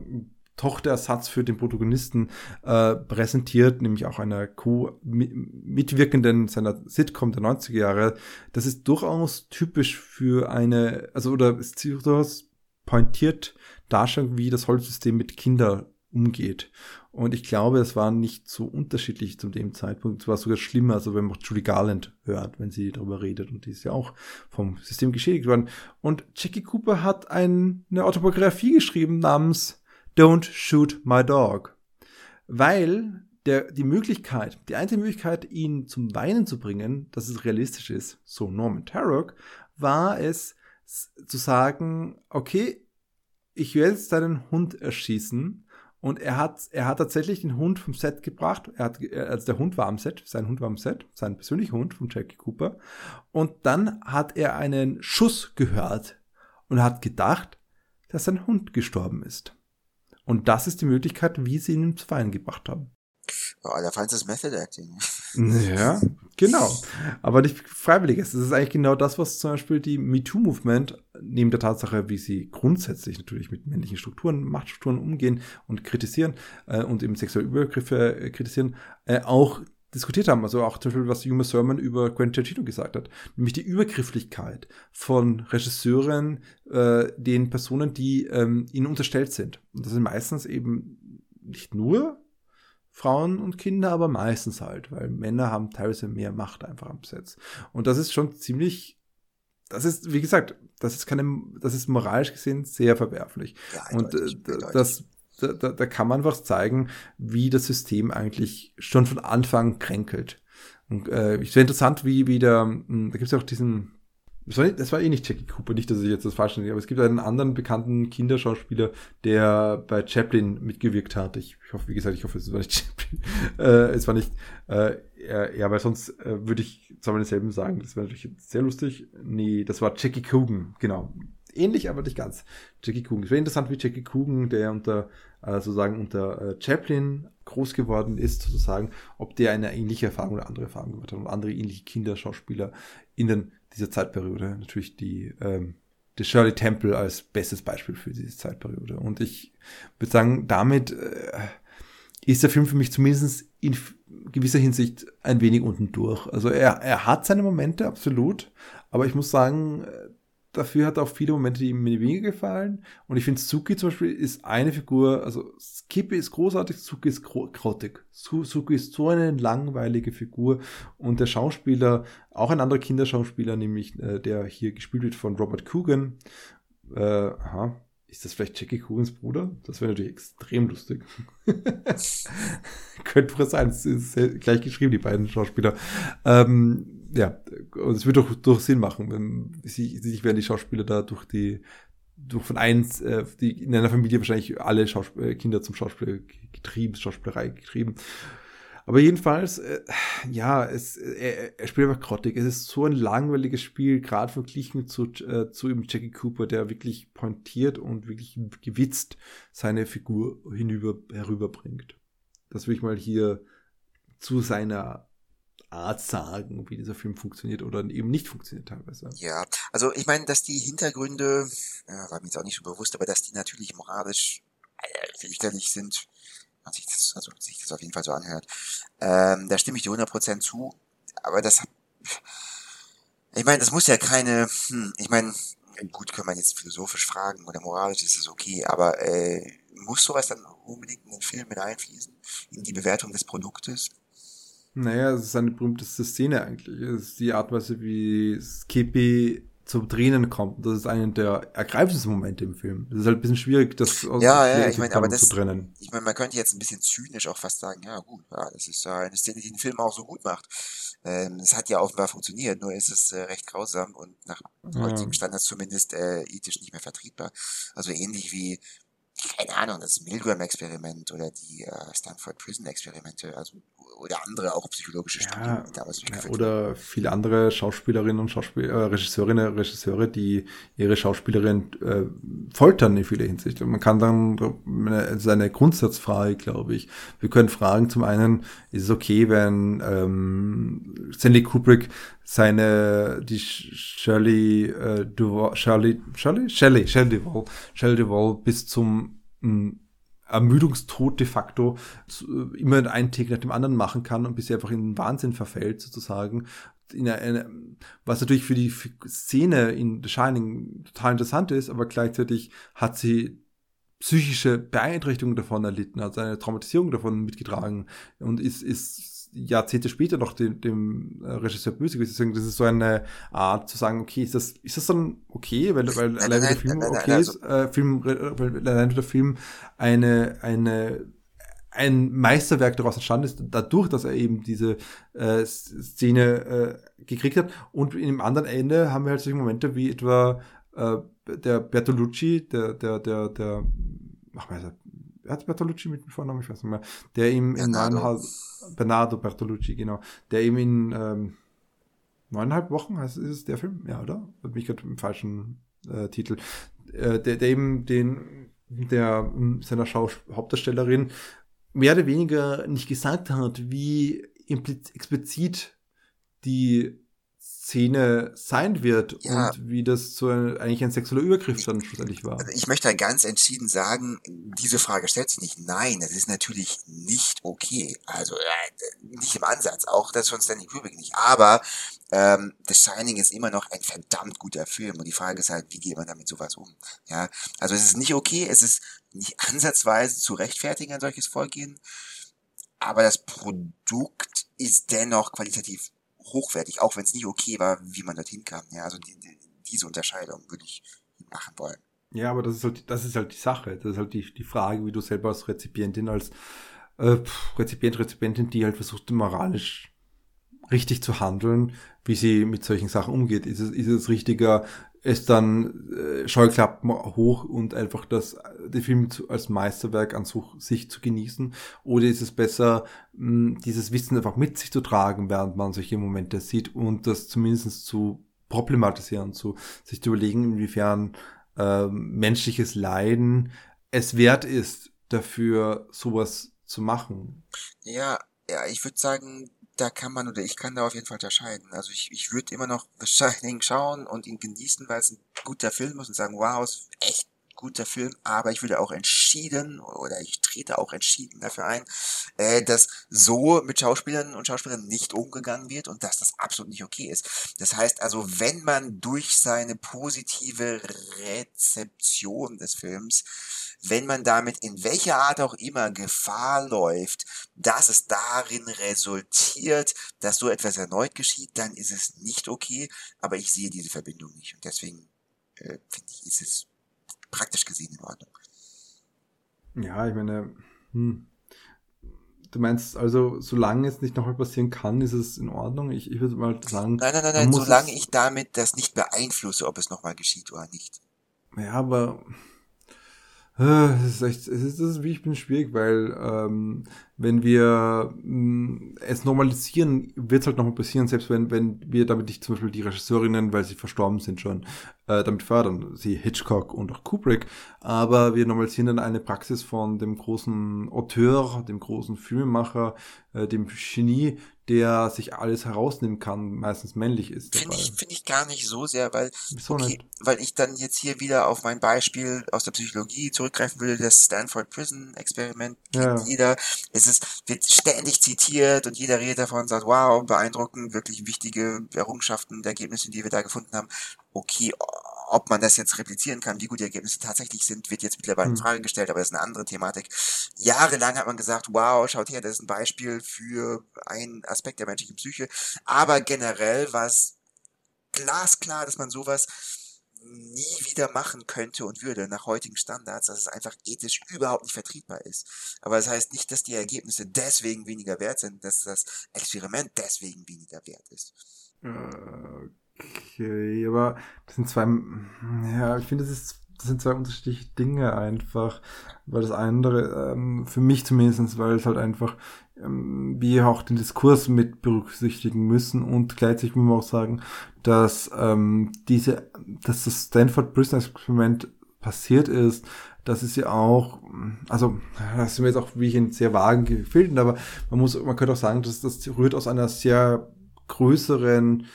Tochterersatz für den Protagonisten äh, präsentiert, nämlich auch einer Co-Mitwirkenden seiner Sitcom der 90er Jahre. Das ist durchaus typisch für eine, also oder ist durchaus pointiert Darstellung, wie das Holzsystem mit Kindern umgeht. Und ich glaube, es war nicht so unterschiedlich zu dem Zeitpunkt. Es war sogar schlimmer, also wenn man Julie Garland hört, wenn sie darüber redet. Und die ist ja auch vom System geschädigt worden. Und Jackie Cooper hat ein, eine Autobiografie geschrieben namens Don't Shoot My Dog. Weil der, die Möglichkeit, die einzige Möglichkeit, ihn zum Weinen zu bringen, dass es realistisch ist, so Norman Tarrock, war es zu sagen, okay, ich werde jetzt deinen Hund erschießen. Und er hat, er hat tatsächlich den Hund vom Set gebracht. Er hat, also der Hund war am Set, sein Hund war am Set, sein persönlicher Hund von Jackie Cooper. Und dann hat er einen Schuss gehört und hat gedacht, dass sein Hund gestorben ist. Und das ist die Möglichkeit, wie sie ihn ins Weinen gebracht haben. Oh, der Feind ist Method Acting. Ja, genau. Aber nicht freiwillig ist. Das ist eigentlich genau das, was zum Beispiel die MeToo-Movement, neben der Tatsache, wie sie grundsätzlich natürlich mit männlichen Strukturen, Machtstrukturen umgehen und kritisieren äh, und eben sexuelle Übergriffe äh, kritisieren, äh, auch diskutiert haben. Also auch zum Beispiel, was Uma Sermon über Quentin Tarantino gesagt hat. Nämlich die Übergrifflichkeit von Regisseuren, äh, den Personen, die ähm, ihnen unterstellt sind. Und das sind meistens eben nicht nur Frauen und Kinder, aber meistens halt, weil Männer haben teilweise mehr Macht einfach am Set. Und das ist schon ziemlich, das ist, wie gesagt, das ist keine, das ist moralisch gesehen sehr verwerflich. Ja, und äh, das da, da, da kann man einfach zeigen, wie das System eigentlich schon von Anfang kränkelt. Und äh, ich finde interessant, wie, wie der, hm, da gibt es auch diesen, das war, das war eh nicht Jackie Cooper, nicht, dass ich jetzt das falsch nenne, aber es gibt einen anderen bekannten Kinderschauspieler, der bei Chaplin mitgewirkt hat. Ich, ich hoffe, wie gesagt, ich hoffe, es war nicht Chaplin. Äh, es war nicht, äh, ja, weil sonst äh, würde ich zwar denselben sagen, das wäre natürlich sehr lustig. Nee, das war Jackie Coogan, genau ähnlich, aber nicht ganz. Jackie Coogan. Es wäre interessant, wie Jackie Coogan, der unter, äh, sozusagen unter äh, Chaplin groß geworden ist, sozusagen, ob der eine ähnliche Erfahrung oder andere Erfahrung gemacht hat und andere ähnliche Kinderschauspieler in dieser Zeitperiode. Natürlich die, ähm, die Shirley Temple als bestes Beispiel für diese Zeitperiode. Und ich würde sagen, damit äh, ist der Film für mich zumindest in gewisser Hinsicht ein wenig unten durch. Also er, er hat seine Momente, absolut. Aber ich muss sagen, äh, dafür hat auch viele Momente, die mir weniger gefallen. Und ich finde, Suki zum Beispiel ist eine Figur, also Skippy ist großartig, Suki ist grottig. Suki ist so eine langweilige Figur. Und der Schauspieler, auch ein anderer Kinderschauspieler, nämlich äh, der hier gespielt wird von Robert Coogan, äh, aha, ist das vielleicht Jackie Coogans Bruder? Das wäre natürlich extrem lustig. Könnte sein, es ist gleich geschrieben, die beiden Schauspieler. Ähm, ja, und es wird doch durch Sinn machen, wenn sich, sich werden die Schauspieler da durch die, durch von eins, äh, die in einer Familie wahrscheinlich alle Schauspiel äh, Kinder zum Schauspiel getrieben, Schauspielerei getrieben. Aber jedenfalls, äh, ja, es, er, er spielt einfach grottig. Es ist so ein langweiliges Spiel, gerade verglichen zu, äh, zu ihm Jackie Cooper, der wirklich pointiert und wirklich gewitzt seine Figur hinüber, herüberbringt. Das will ich mal hier zu seiner Art sagen, wie dieser Film funktioniert oder eben nicht funktioniert teilweise. Ja, also ich meine, dass die Hintergründe, ja, war mir jetzt auch nicht so bewusst, aber dass die natürlich moralisch fürchterlich sind, man sich das, also sich das auf jeden Fall so anhört, ähm, da stimme ich dir 100% zu, aber das, ich meine, das muss ja keine, hm, ich meine, gut, kann man jetzt philosophisch fragen oder moralisch ist es okay, aber äh, muss sowas dann unbedingt in den Film mit einfließen, in die Bewertung des Produktes? Naja, es ist eine berühmteste Szene eigentlich. Es ist die Art und Weise, wie Skippy zum Tränen kommt. Das ist einer der ergreifendsten Momente im Film. Das ist halt ein bisschen schwierig, das aus ja, ja, ich meine, aber das, zu trennen. Ich meine, man könnte jetzt ein bisschen zynisch auch fast sagen, ja gut, ja, das ist ja eine Szene, die den Film auch so gut macht. Ähm, es hat ja offenbar funktioniert, nur ist es äh, recht grausam und nach ja. heutigen Standards zumindest äh, ethisch nicht mehr vertretbar. Also ähnlich wie keine Ahnung, das Milgram-Experiment oder die äh, Stanford Prison-Experimente, also oder andere auch psychologische Studien ja, damals ja, Oder viele andere Schauspielerinnen und Schauspiel äh, Regisseurinnen, Regisseure, die ihre Schauspielerin äh, foltern in vieler Hinsicht. Und man kann dann, es ist eine Grundsatzfrage, glaube ich. Wir können fragen, zum einen, ist es okay, wenn ähm, Stanley Kubrick seine, die Shirley, äh, Duval, Shirley, Shirley? Shelley, Shelley Duval, Shelley Duval bis zum mh, Ermüdungstod de facto immer einen Take nach dem anderen machen kann und bis sie einfach in den Wahnsinn verfällt, sozusagen. In eine, was natürlich für die Szene in The Shining total interessant ist, aber gleichzeitig hat sie psychische Beeinträchtigungen davon erlitten, hat eine Traumatisierung davon mitgetragen und ist, ist Jahrzehnte später noch dem, dem äh, Regisseur böse gewesen. Deswegen, das ist so eine Art zu sagen, okay, ist das, ist das dann okay, weil, weil allein der Film nein, nein, okay also, ist, äh, Film, weil allein der Film eine, eine, ein Meisterwerk daraus entstanden ist, dadurch, dass er eben diese äh, Szene äh, gekriegt hat. Und in dem anderen Ende haben wir halt solche Momente wie etwa äh, der Bertolucci, der, der, der, der, ach, er hat Bertolucci mit dem Vornamen, ich weiß nicht mehr, der ihm in neuneinhalb, Bernardo Bertolucci, genau, der ihm in ähm, neuneinhalb Wochen, heißt, ist es der Film? Ja, oder? Hat mich gerade im falschen äh, Titel. Äh, der, der eben den, der seiner Schau Hauptdarstellerin mehr oder weniger nicht gesagt hat, wie explizit die Szene sein wird ja. und wie das so ein, eigentlich ein sexueller Übergriff dann schlussendlich war. Also ich möchte ganz entschieden sagen, diese Frage stellt sich nicht. Nein, es ist natürlich nicht okay. Also äh, nicht im Ansatz, auch das von Stanley Kubrick nicht. Aber ähm, The Shining ist immer noch ein verdammt guter Film und die Frage ist halt, wie geht man damit sowas um? Ja, also es ist nicht okay, es ist nicht ansatzweise zu rechtfertigen ein solches Vorgehen, aber das Produkt ist dennoch qualitativ hochwertig, auch wenn es nicht okay war, wie man dorthin kam. Ja, also die, die, diese Unterscheidung würde ich machen wollen. Ja, aber das ist halt, das ist halt die Sache. Das ist halt die, die Frage, wie du selber als Rezipientin, als äh, Rezipient, Rezipientin, die halt versucht, moralisch richtig zu handeln, wie sie mit solchen Sachen umgeht. Ist es, ist es richtiger, es dann äh, Scheuklappen hoch und einfach das, den Film zu, als Meisterwerk an sich zu genießen? Oder ist es besser, mh, dieses Wissen einfach mit sich zu tragen, während man solche Momente sieht und das zumindest zu problematisieren, zu sich zu überlegen, inwiefern äh, menschliches Leiden es wert ist, dafür sowas zu machen? Ja, ja, ich würde sagen, da kann man oder ich kann da auf jeden Fall unterscheiden. Also ich, ich würde immer noch The Shining schauen und ihn genießen, weil es ein guter Film ist und sagen, wow, ist echt guter Film, aber ich würde auch entschieden oder ich trete auch entschieden dafür ein, äh, dass so mit Schauspielern und Schauspielern nicht umgegangen wird und dass das absolut nicht okay ist. Das heißt also, wenn man durch seine positive Rezeption des Films wenn man damit in welcher Art auch immer Gefahr läuft, dass es darin resultiert, dass so etwas erneut geschieht, dann ist es nicht okay, aber ich sehe diese Verbindung nicht und deswegen äh, finde ich, ist es praktisch gesehen in Ordnung. Ja, ich meine, hm. Du meinst also, solange es nicht nochmal passieren kann, ist es in Ordnung? Ich, ich würde mal sagen. Nein, nein, nein, nein solange ich damit das nicht beeinflusse, ob es nochmal geschieht oder nicht. Ja, aber das ist echt, es ist, das ist wie ich bin schwierig, weil ähm, wenn wir mh, mm, es normalisieren, wird es halt nochmal passieren, selbst wenn, wenn wir damit nicht zum Beispiel die Regisseurinnen, weil sie verstorben sind schon, äh, damit fördern, sie Hitchcock und auch Kubrick, aber wir normalisieren dann eine Praxis von dem großen Auteur, dem großen Filmemacher, äh, dem Genie, der sich alles herausnehmen kann, meistens männlich ist. Finde ich, find ich gar nicht so sehr, weil, okay, weil ich dann jetzt hier wieder auf mein Beispiel aus der Psychologie zurückgreifen würde, das Stanford Prison Experiment ja. jeder. Es ist, wird ständig zitiert und jeder redet davon und sagt, wow, beeindruckend, wirklich wichtige Errungenschaften, Ergebnisse, die wir da gefunden haben. Okay, ob man das jetzt replizieren kann, wie gut die Ergebnisse tatsächlich sind, wird jetzt mittlerweile in hm. Frage gestellt, aber das ist eine andere Thematik. jahrelang hat man gesagt, wow, schaut her, das ist ein Beispiel für einen Aspekt der menschlichen Psyche. Aber generell war es glasklar, dass man sowas nie wieder machen könnte und würde nach heutigen Standards, dass es einfach ethisch überhaupt nicht vertretbar ist. Aber das heißt nicht, dass die Ergebnisse deswegen weniger wert sind, dass das Experiment deswegen weniger wert ist. Okay, aber das sind zwei, ja, ich finde, das ist das sind zwei unterschiedliche Dinge einfach, weil das andere, ähm, für mich zumindest, weil es halt einfach, ähm, wir auch den Diskurs mit berücksichtigen müssen und gleichzeitig muss man auch sagen, dass ähm, diese, dass das Stanford Prison Experiment passiert ist, das ist ja auch, also das sind wir jetzt auch wie ich in sehr vagen Gefilden, aber man muss, man könnte auch sagen, dass das rührt aus einer sehr größeren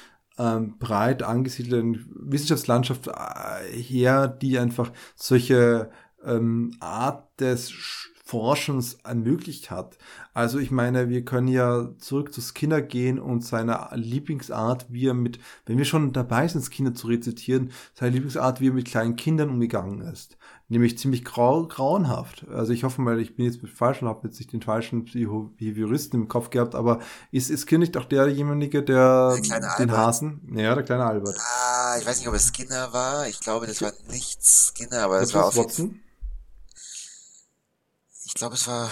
ähm, breit angesiedelten Wissenschaftslandschaft äh, her, die einfach solche ähm, Art des Forschens ermöglicht hat. Also ich meine, wir können ja zurück zu Skinner gehen und seiner Lieblingsart, wie er mit, wenn wir schon dabei sind, Skinner zu rezitieren, seine Lieblingsart, wie er mit kleinen Kindern umgegangen ist nämlich ziemlich grau, grauenhaft. Also ich hoffe mal, ich bin jetzt falsch und habe jetzt nicht den falschen Behavioristen im Kopf gehabt, aber ist, ist Kind nicht auch derjenige, der, der den Hasen, ja, der kleine Albert. Ah, ich weiß nicht, ob es Skinner war. Ich glaube, das war nicht Skinner, aber es war auf Watson? Ich glaube, es war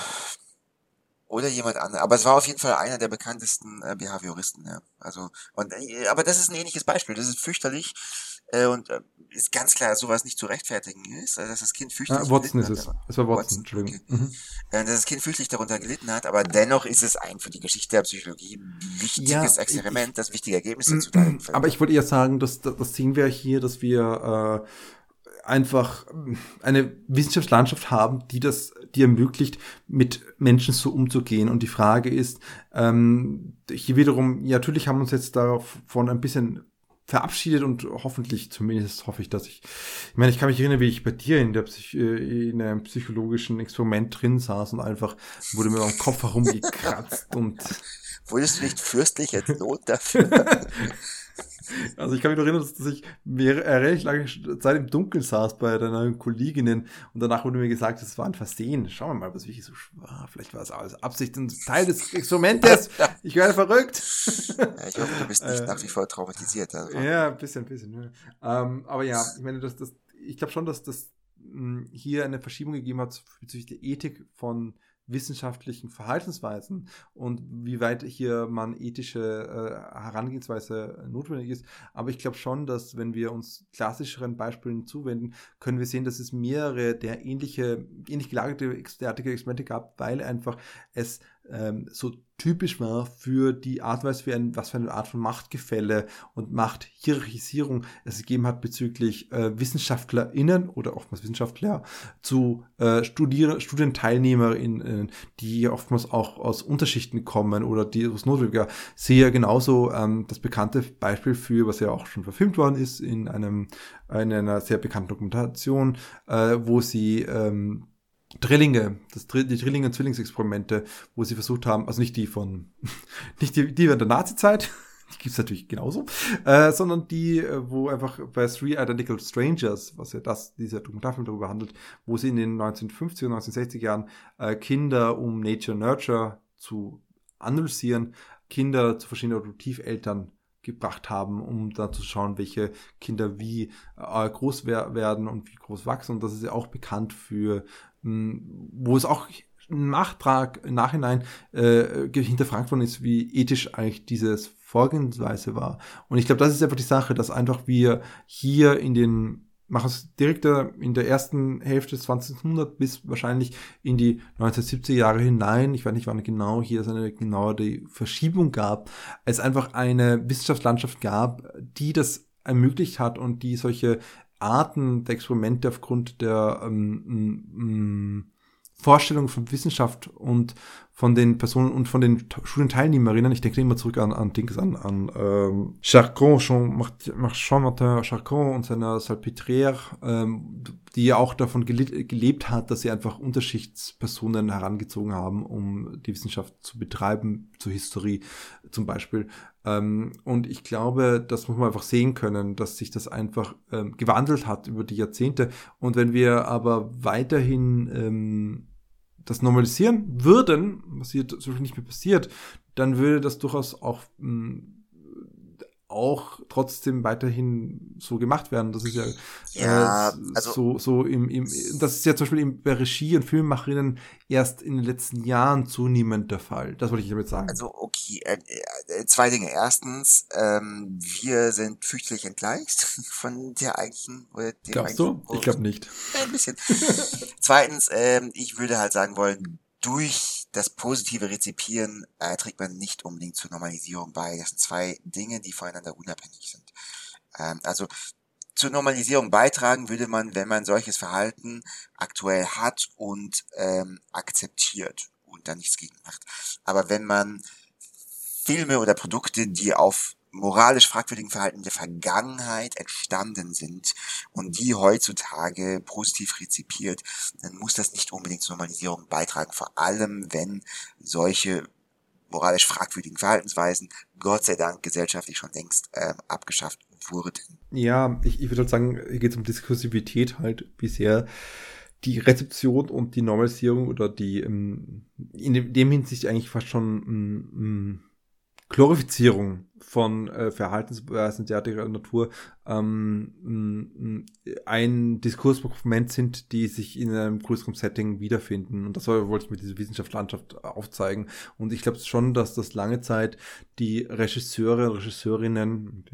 oder jemand anderes. Aber es war auf jeden Fall einer der bekanntesten äh, Behavioristen, ja. Also, und, äh, aber das ist ein ähnliches Beispiel. Das ist fürchterlich. Äh, und äh, ist ganz klar, dass sowas nicht zu rechtfertigen ist, also dass das Kind fürchterlich ah, Watson ist es. Es war Watson, Watson Entschuldigung. Okay. Mhm. Äh, dass das Kind fürchterlich darunter gelitten hat, aber dennoch ist es ein für die Geschichte der Psychologie wichtiges ja, Experiment, ich, das wichtige Ergebnisse zu teilen. Aber ich wollte eher sagen, dass das sehen wir hier, dass wir äh, einfach eine Wissenschaftslandschaft haben, die das, die ermöglicht, mit Menschen so umzugehen. Und die Frage ist, ähm, hier wiederum, ja, natürlich haben wir uns jetzt davon ein bisschen verabschiedet und hoffentlich, zumindest hoffe ich, dass ich, ich meine, ich kann mich erinnern, wie ich bei dir in der Psych äh, in einem psychologischen Experiment drin saß und einfach wurde mir am Kopf herumgekratzt und Wurdest du nicht fürstlich entlohnt dafür? Also ich kann mich noch erinnern, dass ich mehr, äh, relativ lange Zeit im Dunkeln saß bei deiner Kolleginnen und danach wurde mir gesagt, es war ein Versehen. Schauen wir mal, was wirklich so war. Vielleicht war es alles Absicht und Teil des Experimentes. Ich werde verrückt. Ja, ich hoffe, du bist nicht äh, nach wie vor traumatisiert. Also. Ja, ein bisschen, ein bisschen. Ja. Ähm, aber ja, ich meine, das, das, ich glaube schon, dass das mh, hm, hier eine Verschiebung gegeben hat bezüglich der Ethik von wissenschaftlichen Verhaltensweisen und wie weit hier man ethische äh, Herangehensweise notwendig ist. Aber ich glaube schon, dass wenn wir uns klassischeren Beispielen zuwenden, können wir sehen, dass es mehrere der ähnliche, ähnlich gelagerte derartige Experimente gab, weil einfach es ähm, so typisch war für die Art und Weise, wie ein, was für eine Art von Machtgefälle und Machthierarchisierung es gegeben hat bezüglich äh, WissenschaftlerInnen oder oftmals Wissenschaftler zu äh, Studier StudienteilnehmerInnen, die oftmals auch aus Unterschichten kommen oder die aus notwendiger. Sehe genauso ähm, das bekannte Beispiel für, was ja auch schon verfilmt worden ist in einem in einer sehr bekannten Dokumentation, äh, wo sie ähm, Drillinge, das, die Drillinge- und Zwillingsexperimente, wo sie versucht haben, also nicht die von, nicht die, die während der Nazi-Zeit, die gibt's natürlich genauso, äh, sondern die, äh, wo einfach bei Three Identical Strangers, was ja das, dieser Dokumentarfilm darüber handelt, wo sie in den 1950er und 1960er Jahren äh, Kinder um Nature Nurture zu analysieren, Kinder zu verschiedenen Adoptiveltern gebracht haben, um da zu schauen, welche Kinder wie äh, groß wer werden und wie groß wachsen. Und das ist ja auch bekannt für wo es auch im Nachtrag im Nachhinein äh, hinterfragt worden ist, wie ethisch eigentlich dieses Vorgehensweise war. Und ich glaube, das ist einfach die Sache, dass einfach wir hier in den machen es direkt in der ersten Hälfte des 20. Jahrhunderts bis wahrscheinlich in die 1970er Jahre hinein, ich weiß nicht wann genau hier es eine genaue Verschiebung gab, es einfach eine Wissenschaftslandschaft gab, die das ermöglicht hat und die solche Arten der Experimente aufgrund der ähm, Vorstellung von Wissenschaft und von den Personen und von den Studienteilnehmerinnen, ich denke immer zurück an, an Dings, an, an ähm, Charcot, Jean-Martin Charcot und seiner Salpêtrière, ähm, die ja auch davon gelebt hat, dass sie einfach Unterschichtspersonen herangezogen haben, um die Wissenschaft zu betreiben, zur Historie zum Beispiel. Ähm, und ich glaube, das muss man einfach sehen können, dass sich das einfach ähm, gewandelt hat über die Jahrzehnte. Und wenn wir aber weiterhin ähm, das normalisieren würden, was hier Beispiel nicht mehr passiert, dann würde das durchaus auch mh, hm, auch trotzdem weiterhin so gemacht werden. Das ist ja, ja äh, also so, so im, im, das ist ja zum Beispiel bei Regie- und Filmemacherinnen erst in den letzten Jahren zunehmend der Fall. Das wollte ich damit sagen. Also, okay, äh, äh, zwei Dinge. Erstens, ähm, wir sind fürchterlich entgleist von der eigentlichen, oder dem Glaubst du? Ich glaube nicht. Ein bisschen. Zweitens, ähm, ich würde halt sagen wollen, durch das positive Rezipieren äh, trägt man nicht unbedingt zur Normalisierung bei. Das sind zwei Dinge, die voneinander unabhängig sind. Ähm, also zur Normalisierung beitragen würde man, wenn man solches Verhalten aktuell hat und ähm, akzeptiert und da nichts gegen macht. Aber wenn man Filme oder Produkte, die auf moralisch fragwürdigen Verhalten der Vergangenheit entstanden sind und die heutzutage positiv rezipiert, dann muss das nicht unbedingt zur Normalisierung beitragen. Vor allem, wenn solche moralisch fragwürdigen Verhaltensweisen, Gott sei Dank, gesellschaftlich schon längst äh, abgeschafft wurden. Ja, ich, ich würde halt sagen, hier geht es um Diskursivität halt, sehr die Rezeption und die Normalisierung oder die ähm, in dem Hinsicht eigentlich fast schon ähm, Glorifizierung von äh, Verhaltensweisen derartiger Natur ähm, ein Diskursmoment sind, die sich in einem größeren Setting wiederfinden. Und das wollte ich mit dieser Wissenschaftslandschaft aufzeigen. Und ich glaube schon, dass das lange Zeit die Regisseure und Regisseurinnen,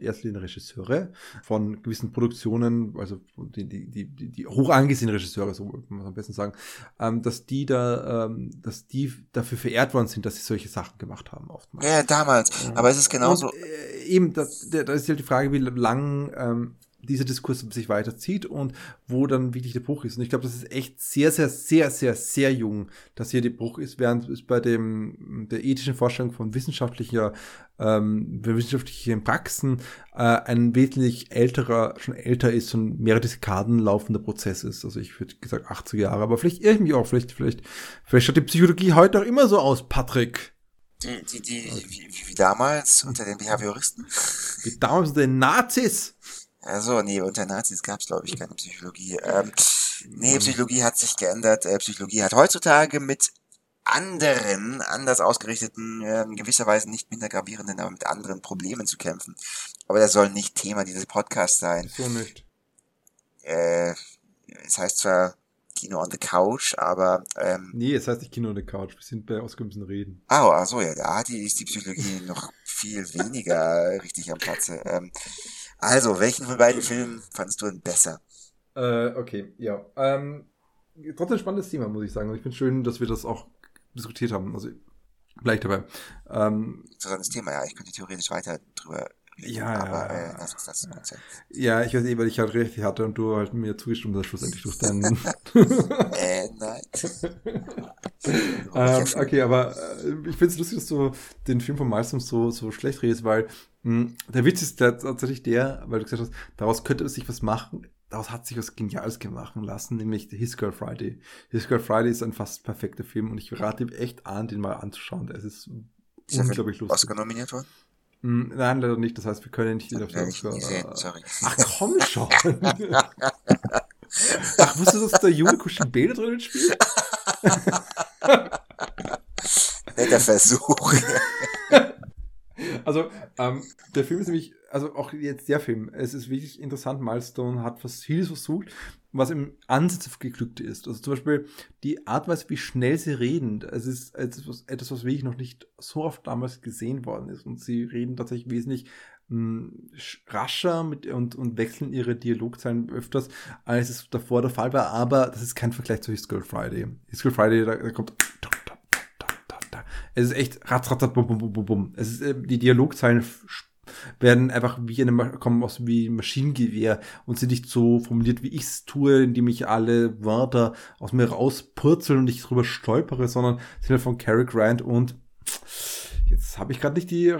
erst die Regisseure von gewissen Produktionen, also die, die, die, die hoch angesehenen Regisseure, so muss man am besten sagen, ähm, dass die da, ähm, dass die dafür verehrt worden sind, dass sie solche Sachen gemacht haben oftmals. Ja, damals. Aber es ist genauso. Und, äh, eben, da, da ist halt die Frage, wie lang ähm, dieser Diskurs sich weiterzieht und wo dann wirklich der Bruch ist. Und ich glaube, das ist echt sehr, sehr, sehr, sehr, sehr jung, dass hier der Bruch ist, während es bei dem der ethischen Vorstellung von wissenschaftlicher, ähm, wissenschaftlichen Praxen äh, ein wesentlich älterer, schon älter ist und mehrere Dekaden laufender Prozess ist. Also ich würde gesagt 80 Jahre, aber vielleicht irgendwie auch, vielleicht, vielleicht, vielleicht schaut die Psychologie heute auch immer so aus, Patrick. Die, die, die, okay. wie, wie, damals unter den Behavioristen? Wie damals unter den Nazis? Also, nee, unter Nazis gab es, glaube ich, keine Psychologie. Ähm, nee, Psychologie hat sich geändert. Äh, Psychologie hat heutzutage mit anderen, anders ausgerichteten, äh, gewisserweise nicht minder gravierenden, aber mit anderen Problemen zu kämpfen. Aber das soll nicht Thema dieses Podcasts sein. So nicht. Äh, es heißt zwar Kino on the Couch, aber ähm, Nee, es heißt nicht Kino on the Couch, wir sind bei Oscar müssen reden. Ah, oh, also ja, da die, ist die Psychologie noch viel weniger richtig am Platze. Ähm, also, welchen von beiden Filmen fandest du denn besser? Äh, okay, ja. Ähm, trotzdem spannendes Thema, muss ich sagen. Und ich finde schön, dass wir das auch diskutiert haben. Also, gleich dabei. Ähm, Interessantes Thema, ja. Ich könnte theoretisch weiter drüber ja, aber ja, äh, lass uns das ja. ja, ich weiß eh, weil ich halt richtig hatte und du halt mir zugestimmt hast, schlussendlich durch deinen. äh, nein. ähm, okay, aber äh, ich finde es lustig, dass du den Film von Miles so, so schlecht redest, weil mh, hm, der Witz ist der, tatsächlich der, weil du gesagt hast, daraus könnte sich was machen, daraus hat sich was Geniales gemacht lassen, nämlich His Girl Friday. His Girl Friday ist ein fast perfekter Film und ich rate ihm echt an, den mal anzuschauen. Es ist, ist unglaublich lustig. Oscar nominiert worden? Hm, nein, leider nicht. Das heißt, wir können nicht jeder Film. Sorry. Ach komm schon. Ach, wusstest du, dass der Junge Kuschelbede drin spielt? Netter Versuch. Also, ähm, der Film ist nämlich, also auch jetzt der Film, es ist wirklich interessant. Milestone hat was vieles versucht, was im Ansatz geglückt ist. Also zum Beispiel die Art, Weise, wie schnell sie reden. Es ist etwas, etwas, was wirklich noch nicht so oft damals gesehen worden ist. Und sie reden tatsächlich wesentlich hm, rascher mit, und, und wechseln ihre Dialogzeilen öfters, als es davor der Fall war. Aber das ist kein Vergleich zu His Girl Friday. His Girl Friday, da, da kommt es ist echt ratz, bum, bum, bum, bum. Es ist, äh, die Dialogzeilen werden einfach wie eine, kommen aus wie Maschinengewehr und sind nicht so formuliert, wie ich es tue, indem ich alle Wörter aus mir rauspurzel und ich drüber stolpere, sondern sind halt von Cary Grant und jetzt habe ich gerade nicht die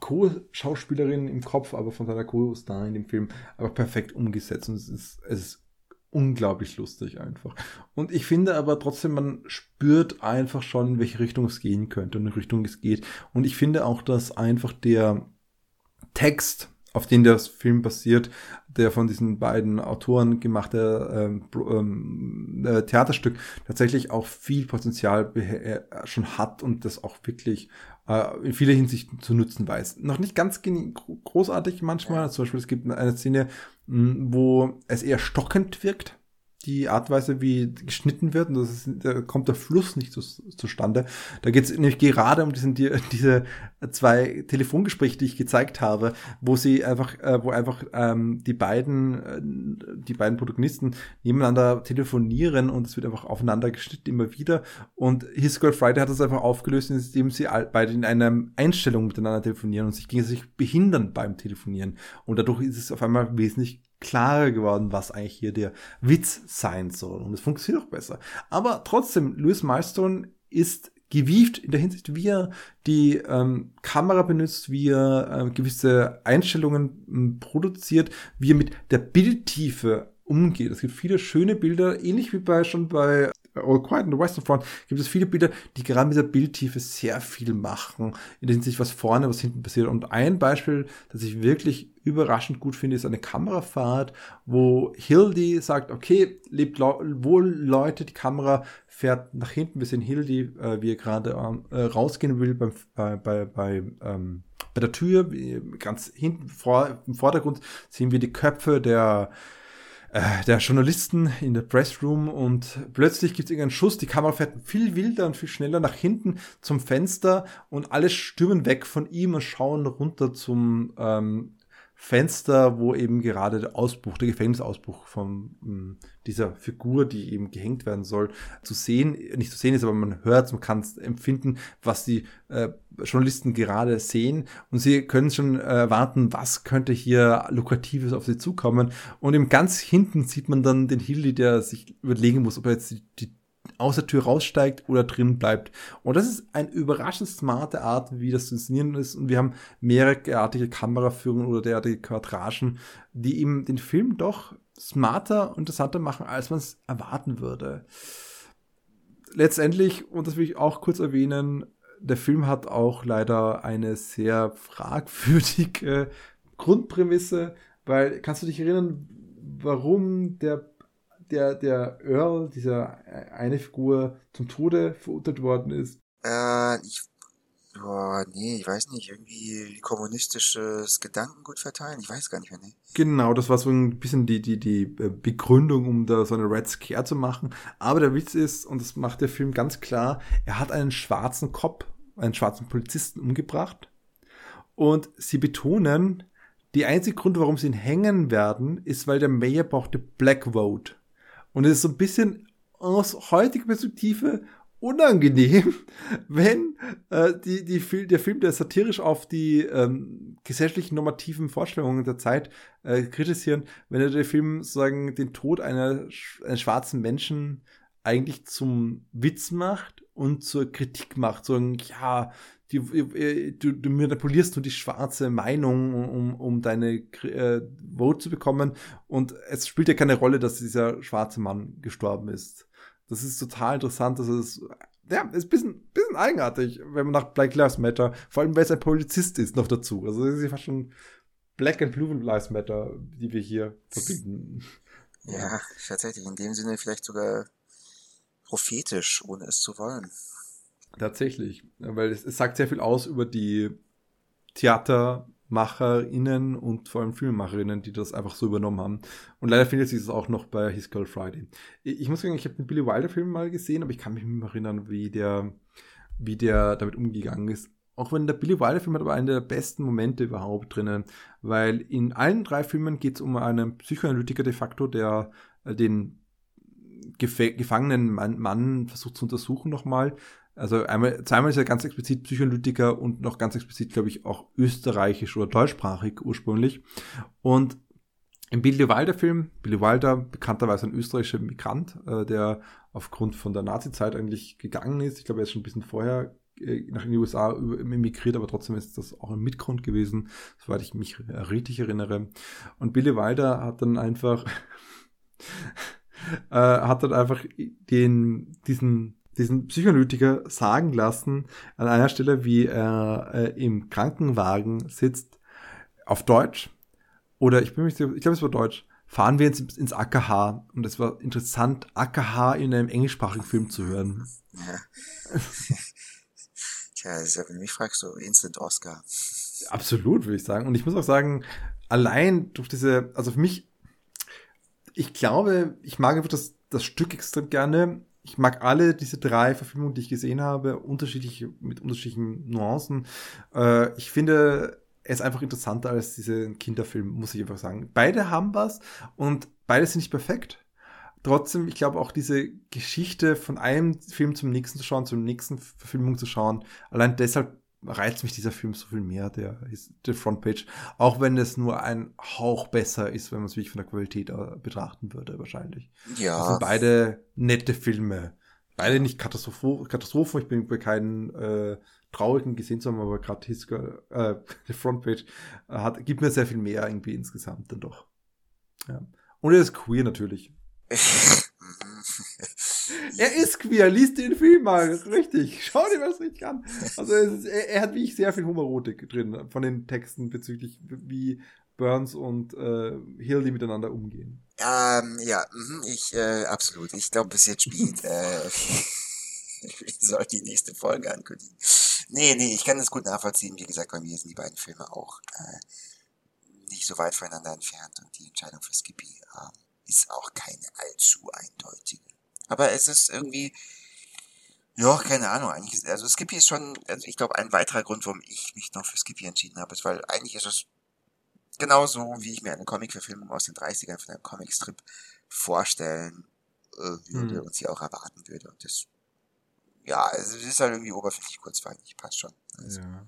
Co-Schauspielerin im Kopf, aber von seiner Co-Star in dem Film, aber perfekt umgesetzt und es ist, es ist unglaublich lustig einfach. Und ich finde aber trotzdem, man spürt einfach schon, in welche Richtung es gehen könnte und in Richtung es geht. Und ich finde auch, dass einfach der Text auf den der Film basiert, der von diesen beiden Autoren gemachte ähm, ähm, äh, Theaterstück tatsächlich auch viel Potenzial äh, schon hat und das auch wirklich äh, in vieler Hinsicht zu nutzen weiß. Noch nicht ganz großartig manchmal, zum Beispiel es gibt eine Szene, wo es eher stockend wirkt die Art und Weise, wie geschnitten wird, und das ist, da kommt der Fluss nicht zu, zustande. Da geht es nämlich gerade um diesen, die, diese zwei Telefongespräche, die ich gezeigt habe, wo sie einfach, äh, wo einfach ähm, die beiden, äh, die beiden Protagonisten nebeneinander telefonieren und es wird einfach aufeinander geschnitten immer wieder. Und His Girl Friday hat das einfach aufgelöst, indem sie beide in einer Einstellung miteinander telefonieren und sich gegenseitig behindern beim Telefonieren. Und dadurch ist es auf einmal wesentlich klarer geworden, was eigentlich hier der Witz sein soll. Und es funktioniert auch besser. Aber trotzdem, Louis Milestone ist gewieft in der Hinsicht, wie er die ähm, Kamera benutzt, wie er äh, gewisse Einstellungen ähm, produziert, wie er mit der Bildtiefe umgeht. Es gibt viele schöne Bilder, ähnlich wie bei schon bei All Quiet on the Western Front gibt es viele Bilder, die gerade mit der Bildtiefe sehr viel machen, in der Hinsicht, was vorne, was hinten passiert. Und ein Beispiel, das ich wirklich überraschend gut finde, ist eine Kamerafahrt, wo Hildy sagt, okay, lebt wohl Leute, die Kamera fährt nach hinten. Wir sehen Hildy, äh, wie er gerade äh, rausgehen will beim, bei, bei, bei, ähm, bei der Tür. Ganz hinten vor, im Vordergrund sehen wir die Köpfe der äh, der Journalisten in der Pressroom und plötzlich gibt es irgendeinen Schuss, die Kamera fährt viel wilder und viel schneller nach hinten zum Fenster und alle stürmen weg von ihm und schauen runter zum ähm, Fenster, wo eben gerade der Ausbruch, der Gefängnisausbruch von ähm, dieser Figur, die eben gehängt werden soll, zu sehen, nicht zu sehen ist, aber man hört, man kann empfinden, was die äh, Journalisten gerade sehen. Und sie können schon erwarten, was könnte hier lukratives auf sie zukommen. Und im ganz hinten sieht man dann den Hildy, der sich überlegen muss, ob er jetzt die, die aus der Tür raussteigt oder drin bleibt. Und das ist eine überraschend smarte Art, wie das zu inszenieren ist. Und wir haben mehrere Kameraführungen oder derartige Quadragen, die ihm den Film doch smarter und interessanter machen, als man es erwarten würde. Letztendlich, und das will ich auch kurz erwähnen, der Film hat auch leider eine sehr fragwürdige Grundprämisse, weil kannst du dich erinnern, warum der der, der Earl, dieser eine Figur, zum Tode verurteilt worden ist? Äh, ich, boah, nee, ich weiß nicht, irgendwie kommunistisches Gedankengut verteilen, ich weiß gar nicht mehr, nee. Genau, das war so ein bisschen die, die, die äh, Begründung, um da so eine Red Scare zu machen. Aber der Witz ist, und das macht der Film ganz klar, er hat einen schwarzen Kopf, einen schwarzen Polizisten umgebracht. Und sie betonen, die einzige Grund, warum sie ihn hängen werden, ist, weil der Mayor brauchte Black Vote. Und es ist so ein bisschen aus heutiger Perspektive unangenehm, wenn äh, die, die Fil der Film, der satirisch auf die ähm, gesellschaftlichen normativen Vorstellungen der Zeit äh, kritisieren, wenn er der Film sagen den Tod einer, eines schwarzen Menschen eigentlich zum Witz macht und zur Kritik macht, sagen, ja, die, äh, du, du manipulierst nur die schwarze Meinung, um, um deine äh, Vote zu bekommen. Und es spielt ja keine Rolle, dass dieser schwarze Mann gestorben ist. Das ist total interessant, dass es ja, ist ein bisschen, bisschen eigenartig, wenn man nach Black Lives Matter, vor allem weil es ein Polizist ist, noch dazu. Also es ist ja fast schon Black and Blue Lives Matter, die wir hier verbinden. Ja, tatsächlich, in dem Sinne vielleicht sogar prophetisch, ohne es zu wollen. Tatsächlich, weil es, es sagt sehr viel aus über die TheatermacherInnen und vor allem Filmemacherinnen, die das einfach so übernommen haben. Und leider findet sich das auch noch bei His Girl Friday. Ich, ich muss sagen, ich habe den Billy Wilder Film mal gesehen, aber ich kann mich nicht mehr erinnern, wie der, wie der damit umgegangen ist. Auch wenn der Billy Wilder Film hat aber einen der besten Momente überhaupt drinnen, weil in allen drei Filmen geht es um einen Psychoanalytiker de facto, der äh, den gefangenen Mann versucht zu untersuchen nochmal also einmal, zweimal ist er ganz explizit Psychoanalytiker und noch ganz explizit, glaube ich, auch österreichisch oder deutschsprachig ursprünglich. Und im Billy Wilder Film, Billy Wilder, bekannterweise ein österreichischer Migrant, äh, der aufgrund von der Nazi-Zeit eigentlich gegangen ist. Ich glaube, er ist schon ein bisschen vorher äh, nach den USA emigriert, aber trotzdem ist das auch ein Mitgrund gewesen, soweit ich mich richtig erinnere. Und Billy Wilder hat dann einfach, äh, hat dann einfach den, diesen diesen Psychoanalytiker sagen lassen, an einer Stelle, wie er äh, im Krankenwagen sitzt, auf Deutsch, oder ich bin mich, ich glaube, es war Deutsch, fahren wir ins, ins AKH und es war interessant, AKH in einem englischsprachigen Film zu hören. Ja. Tja, wenn du mich fragst, so Instant Oscar. Absolut, würde ich sagen. Und ich muss auch sagen, allein durch diese, also für mich, ich glaube, ich mag einfach das, das Stück extrem gerne. Ich mag alle diese drei Verfilmungen, die ich gesehen habe, unterschiedlich, mit unterschiedlichen Nuancen. Äh, ich finde, ist einfach interessanter als diese Kinderfilm, muss ich einfach sagen. Beide haben was und beide sind nicht perfekt. Trotzdem, ich glaube auch diese Geschichte von einem Film zum nächsten zu schauen, zum nächsten Verfilmung zu schauen, allein deshalb reizt mich dieser Film so viel mehr, der, der Frontpage. Auch wenn es nur ein Hauch besser ist, wenn man es wirklich von der Qualität äh, betrachten würde, wahrscheinlich. Ja. Das sind beide nette Filme. Beide nicht Katastrophen. Katastrophen. Ich bin bei keinen äh, traurigen gesehen zu haben, aber gerade äh, die Frontpage hat, gibt mir sehr viel mehr irgendwie insgesamt dann doch. Ja. Und er ist queer natürlich. er ist queer, liest den Film mal, richtig. Schau dir das richtig an. Also ist, er, er, hat wie ich sehr viel Humorotik drin von den Texten bezüglich wie Burns und äh, Hildy miteinander umgehen. Ähm, ja, mh, ich äh, absolut. Ich glaube, bis jetzt spielt äh, soll die nächste Folge ankündigen. Nee, nee, ich kann das gut nachvollziehen. Wie gesagt, bei mir sind die beiden Filme auch äh, nicht so weit voneinander entfernt und die Entscheidung für Skippy äh, ist auch keine allzu eindeutige. Aber es ist irgendwie, ja, keine Ahnung, eigentlich also Skippy ist schon, also ich glaube, ein weiterer Grund, warum ich mich noch für Skippy entschieden habe, ist, weil eigentlich ist es genauso, wie ich mir eine Comic-Verfilmung aus den 30ern von einem Comicstrip vorstellen äh, würde hm. und sie auch erwarten würde. Und das ja, es ist halt irgendwie oberflächlich kurzweilig, passt schon. Also. Ja.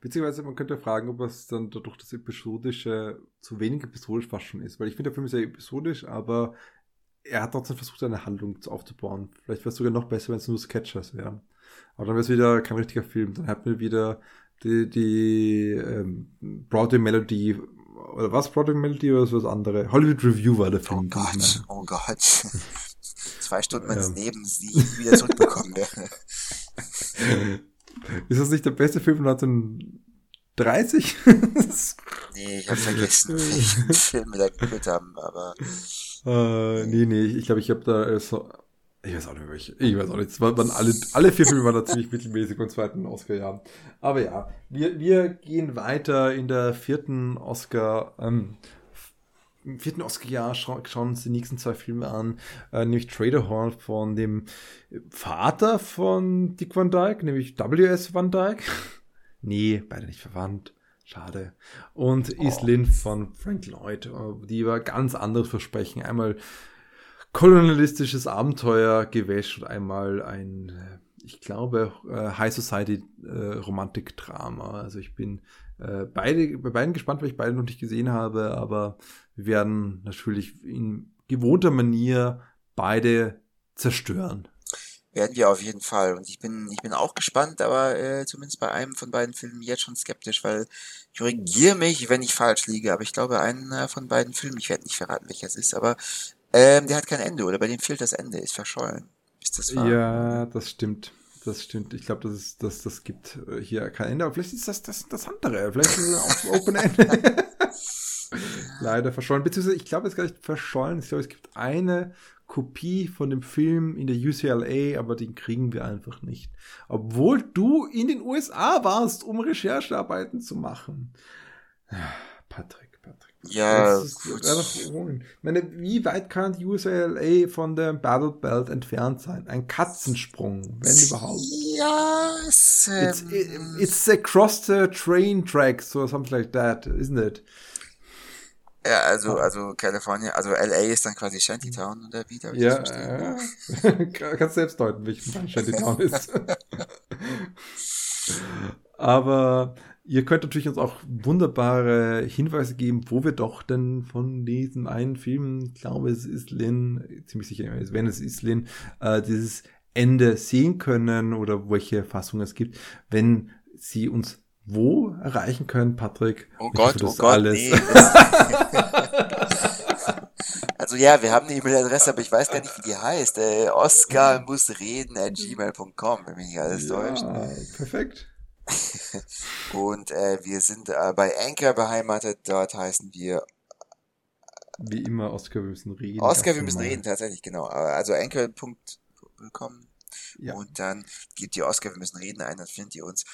Beziehungsweise man könnte fragen, ob es dann dadurch das Episodische zu wenig episodisch fast schon ist. Weil ich finde, der Film ist ja episodisch, aber er hat trotzdem versucht, eine Handlung aufzubauen. Vielleicht wäre es sogar noch besser, wenn es nur Sketchers wären. Aber dann wäre es wieder kein richtiger Film. Dann hat man wieder die, die ähm, Broadway Melody oder was Broadway Melody oder was andere? Hollywood Review war der Film. Oh Gott, oh Gott. zwei Stunden meines ja. Lebens, die ich wieder zurückbekommen werde. Ist das nicht der beste Film von 1930? nee, ich habe vergessen, welchen Film wir da geführt haben, aber. Äh, nee, nee, ich glaube, ich habe da äh, so. Ich weiß auch nicht, welche. Ich weiß auch nicht. Es waren alle, alle vier Filme waren da ziemlich mittelmäßig und zweiten Oscar-Jahr. Aber ja, wir, wir gehen weiter in der vierten Oscar. Ähm, im vierten Oscar-Jahr scha schauen uns die nächsten zwei Filme an, äh, nämlich Trader Hall von dem Vater von Dick Van Dyke, nämlich W.S. Van Dyke. nee, beide nicht verwandt. Schade. Und oh. Islin von Frank Lloyd, äh, die über ganz anderes versprechen. Einmal kolonialistisches Abenteuer, Gewäsch und einmal ein, äh, ich glaube, äh, High Society Romantik-Drama. Also ich bin beide, bei beiden gespannt, weil ich beide noch nicht gesehen habe, aber wir werden natürlich in gewohnter Manier beide zerstören. Werden wir auf jeden Fall. Und ich bin, ich bin auch gespannt, aber äh, zumindest bei einem von beiden Filmen jetzt schon skeptisch, weil ich korrigiere mich, wenn ich falsch liege, aber ich glaube, einer von beiden Filmen, ich werde nicht verraten, welcher es ist, aber ähm, der hat kein Ende, oder bei dem fehlt das Ende, ist verschollen. Ist das wahr? Ja, das stimmt. Das stimmt. Ich glaube, das, ist, das, das gibt äh, hier kein Ende. Aber vielleicht ist das das, das andere. Vielleicht ist es auch Open End. Leider verschollen. Beziehungsweise, ich glaube, es ist gar nicht verschollen. Ich glaube, es gibt eine Kopie von dem Film in der UCLA, aber den kriegen wir einfach nicht. Obwohl du in den USA warst, um Recherchearbeiten zu machen. Patrick. Ja, das ist Ich meine, wie weit kann die USLA von der Battle Belt entfernt sein? Ein Katzensprung, wenn überhaupt. Ja, it's, ähm, it's across the train tracks or something like that, isn't it? Ja, also, also California, also LA ist dann quasi Shantytown oder wie? Ja, ja. kannst selbst deuten, welchen Shantytown ist. Aber Ihr könnt natürlich uns auch wunderbare Hinweise geben, wo wir doch denn von diesem einen Film, ich glaube, es ist Lin, ziemlich sicher, wenn es ist Lin, äh, dieses Ende sehen können oder welche Fassung es gibt, wenn Sie uns wo erreichen können, Patrick. Oh Gott, oh Gott, alles. nee. also ja, wir haben eine E-Mail-Adresse, aber ich weiß gar nicht, wie die heißt. Äh, Oscar muss reden at gmail.com, wenn mich nicht alles ja, täuscht. Perfekt. und äh, wir sind äh, bei Anchor beheimatet. Dort heißen wir wie immer, Oscar, wir müssen reden. Oscar, wir müssen reden, tatsächlich, genau. Also anchor.com Ja. und dann gebt ihr Oscar, wir müssen reden ein, dann findet ihr uns.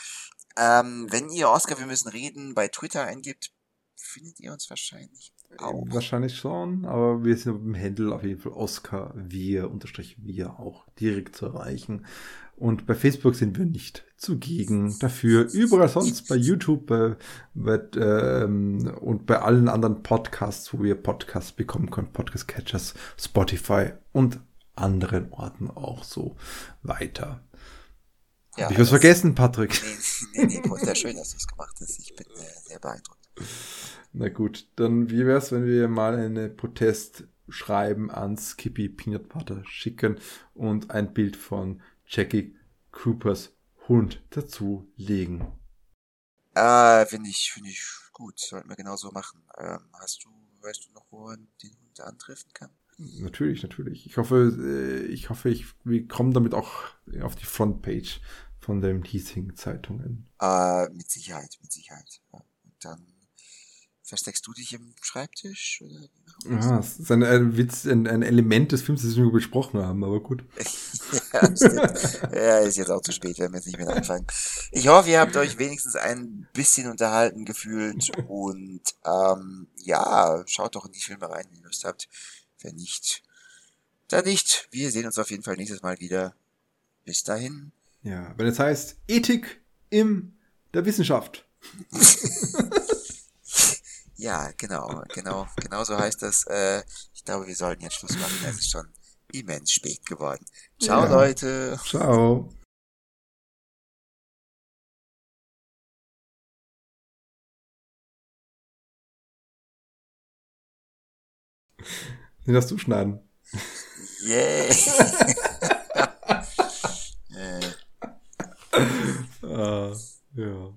Ähm, wenn ihr Oscar, wir müssen reden bei Twitter eingibt, findet ihr uns wahrscheinlich auch. Wahrscheinlich schon, aber wir sind im Handle auf jeden Fall Oscar wir unterstrich wir auch direkt zu erreichen. Und bei Facebook sind wir nicht zugegen. Dafür überall sonst bei YouTube bei, bei, ähm, und bei allen anderen Podcasts, wo wir Podcasts bekommen können, Podcast Catchers, Spotify und anderen Orten auch so weiter. Ja, Hab ich was das- vergessen, Patrick? Nee, nee, nee, wunderschön, dass du es gemacht hast. Ich bin äh, sehr beeindruckt. Na gut, dann wie wär's, wenn wir mal eine Protestschreiben an Skippy Peanut Butter schicken und ein Bild von Jackie Coopers Hund dazu legen? Äh, finde ich, finde ich gut. Sollten wir genau so machen. Ähm, hast du, weißt du noch, wo man den Hund antreffen kann? Natürlich, natürlich. Ich hoffe, äh, ich hoffe, ich, wir kommen damit auch auf die Frontpage von den Hiesing-Zeitungen. Äh, mit Sicherheit, mit Sicherheit. Ja. Und dann versteckst du dich im Schreibtisch? Oder? Ja, es ist ein, ein Witz, ein, ein Element des Films, das wir besprochen haben, aber gut. ja, ja, ist jetzt auch zu spät, wenn wir jetzt nicht mehr anfangen. Ich hoffe, ihr habt euch wenigstens ein bisschen unterhalten gefühlt und ähm, ja, schaut doch in die Filme rein, wenn ihr Lust habt. Wenn nicht, dann nicht. Wir sehen uns auf jeden Fall nächstes Mal wieder. Bis dahin. Ja, wenn es heißt Ethik in der Wissenschaft. Ja, genau, genau, genau so heißt das. Äh, ich glaube, wir sollten jetzt Schluss machen. Es ist schon immens spät geworden. Ciao, Ja. Leute. Ciao. Den darfst du schneiden. Yeah. uh, jo.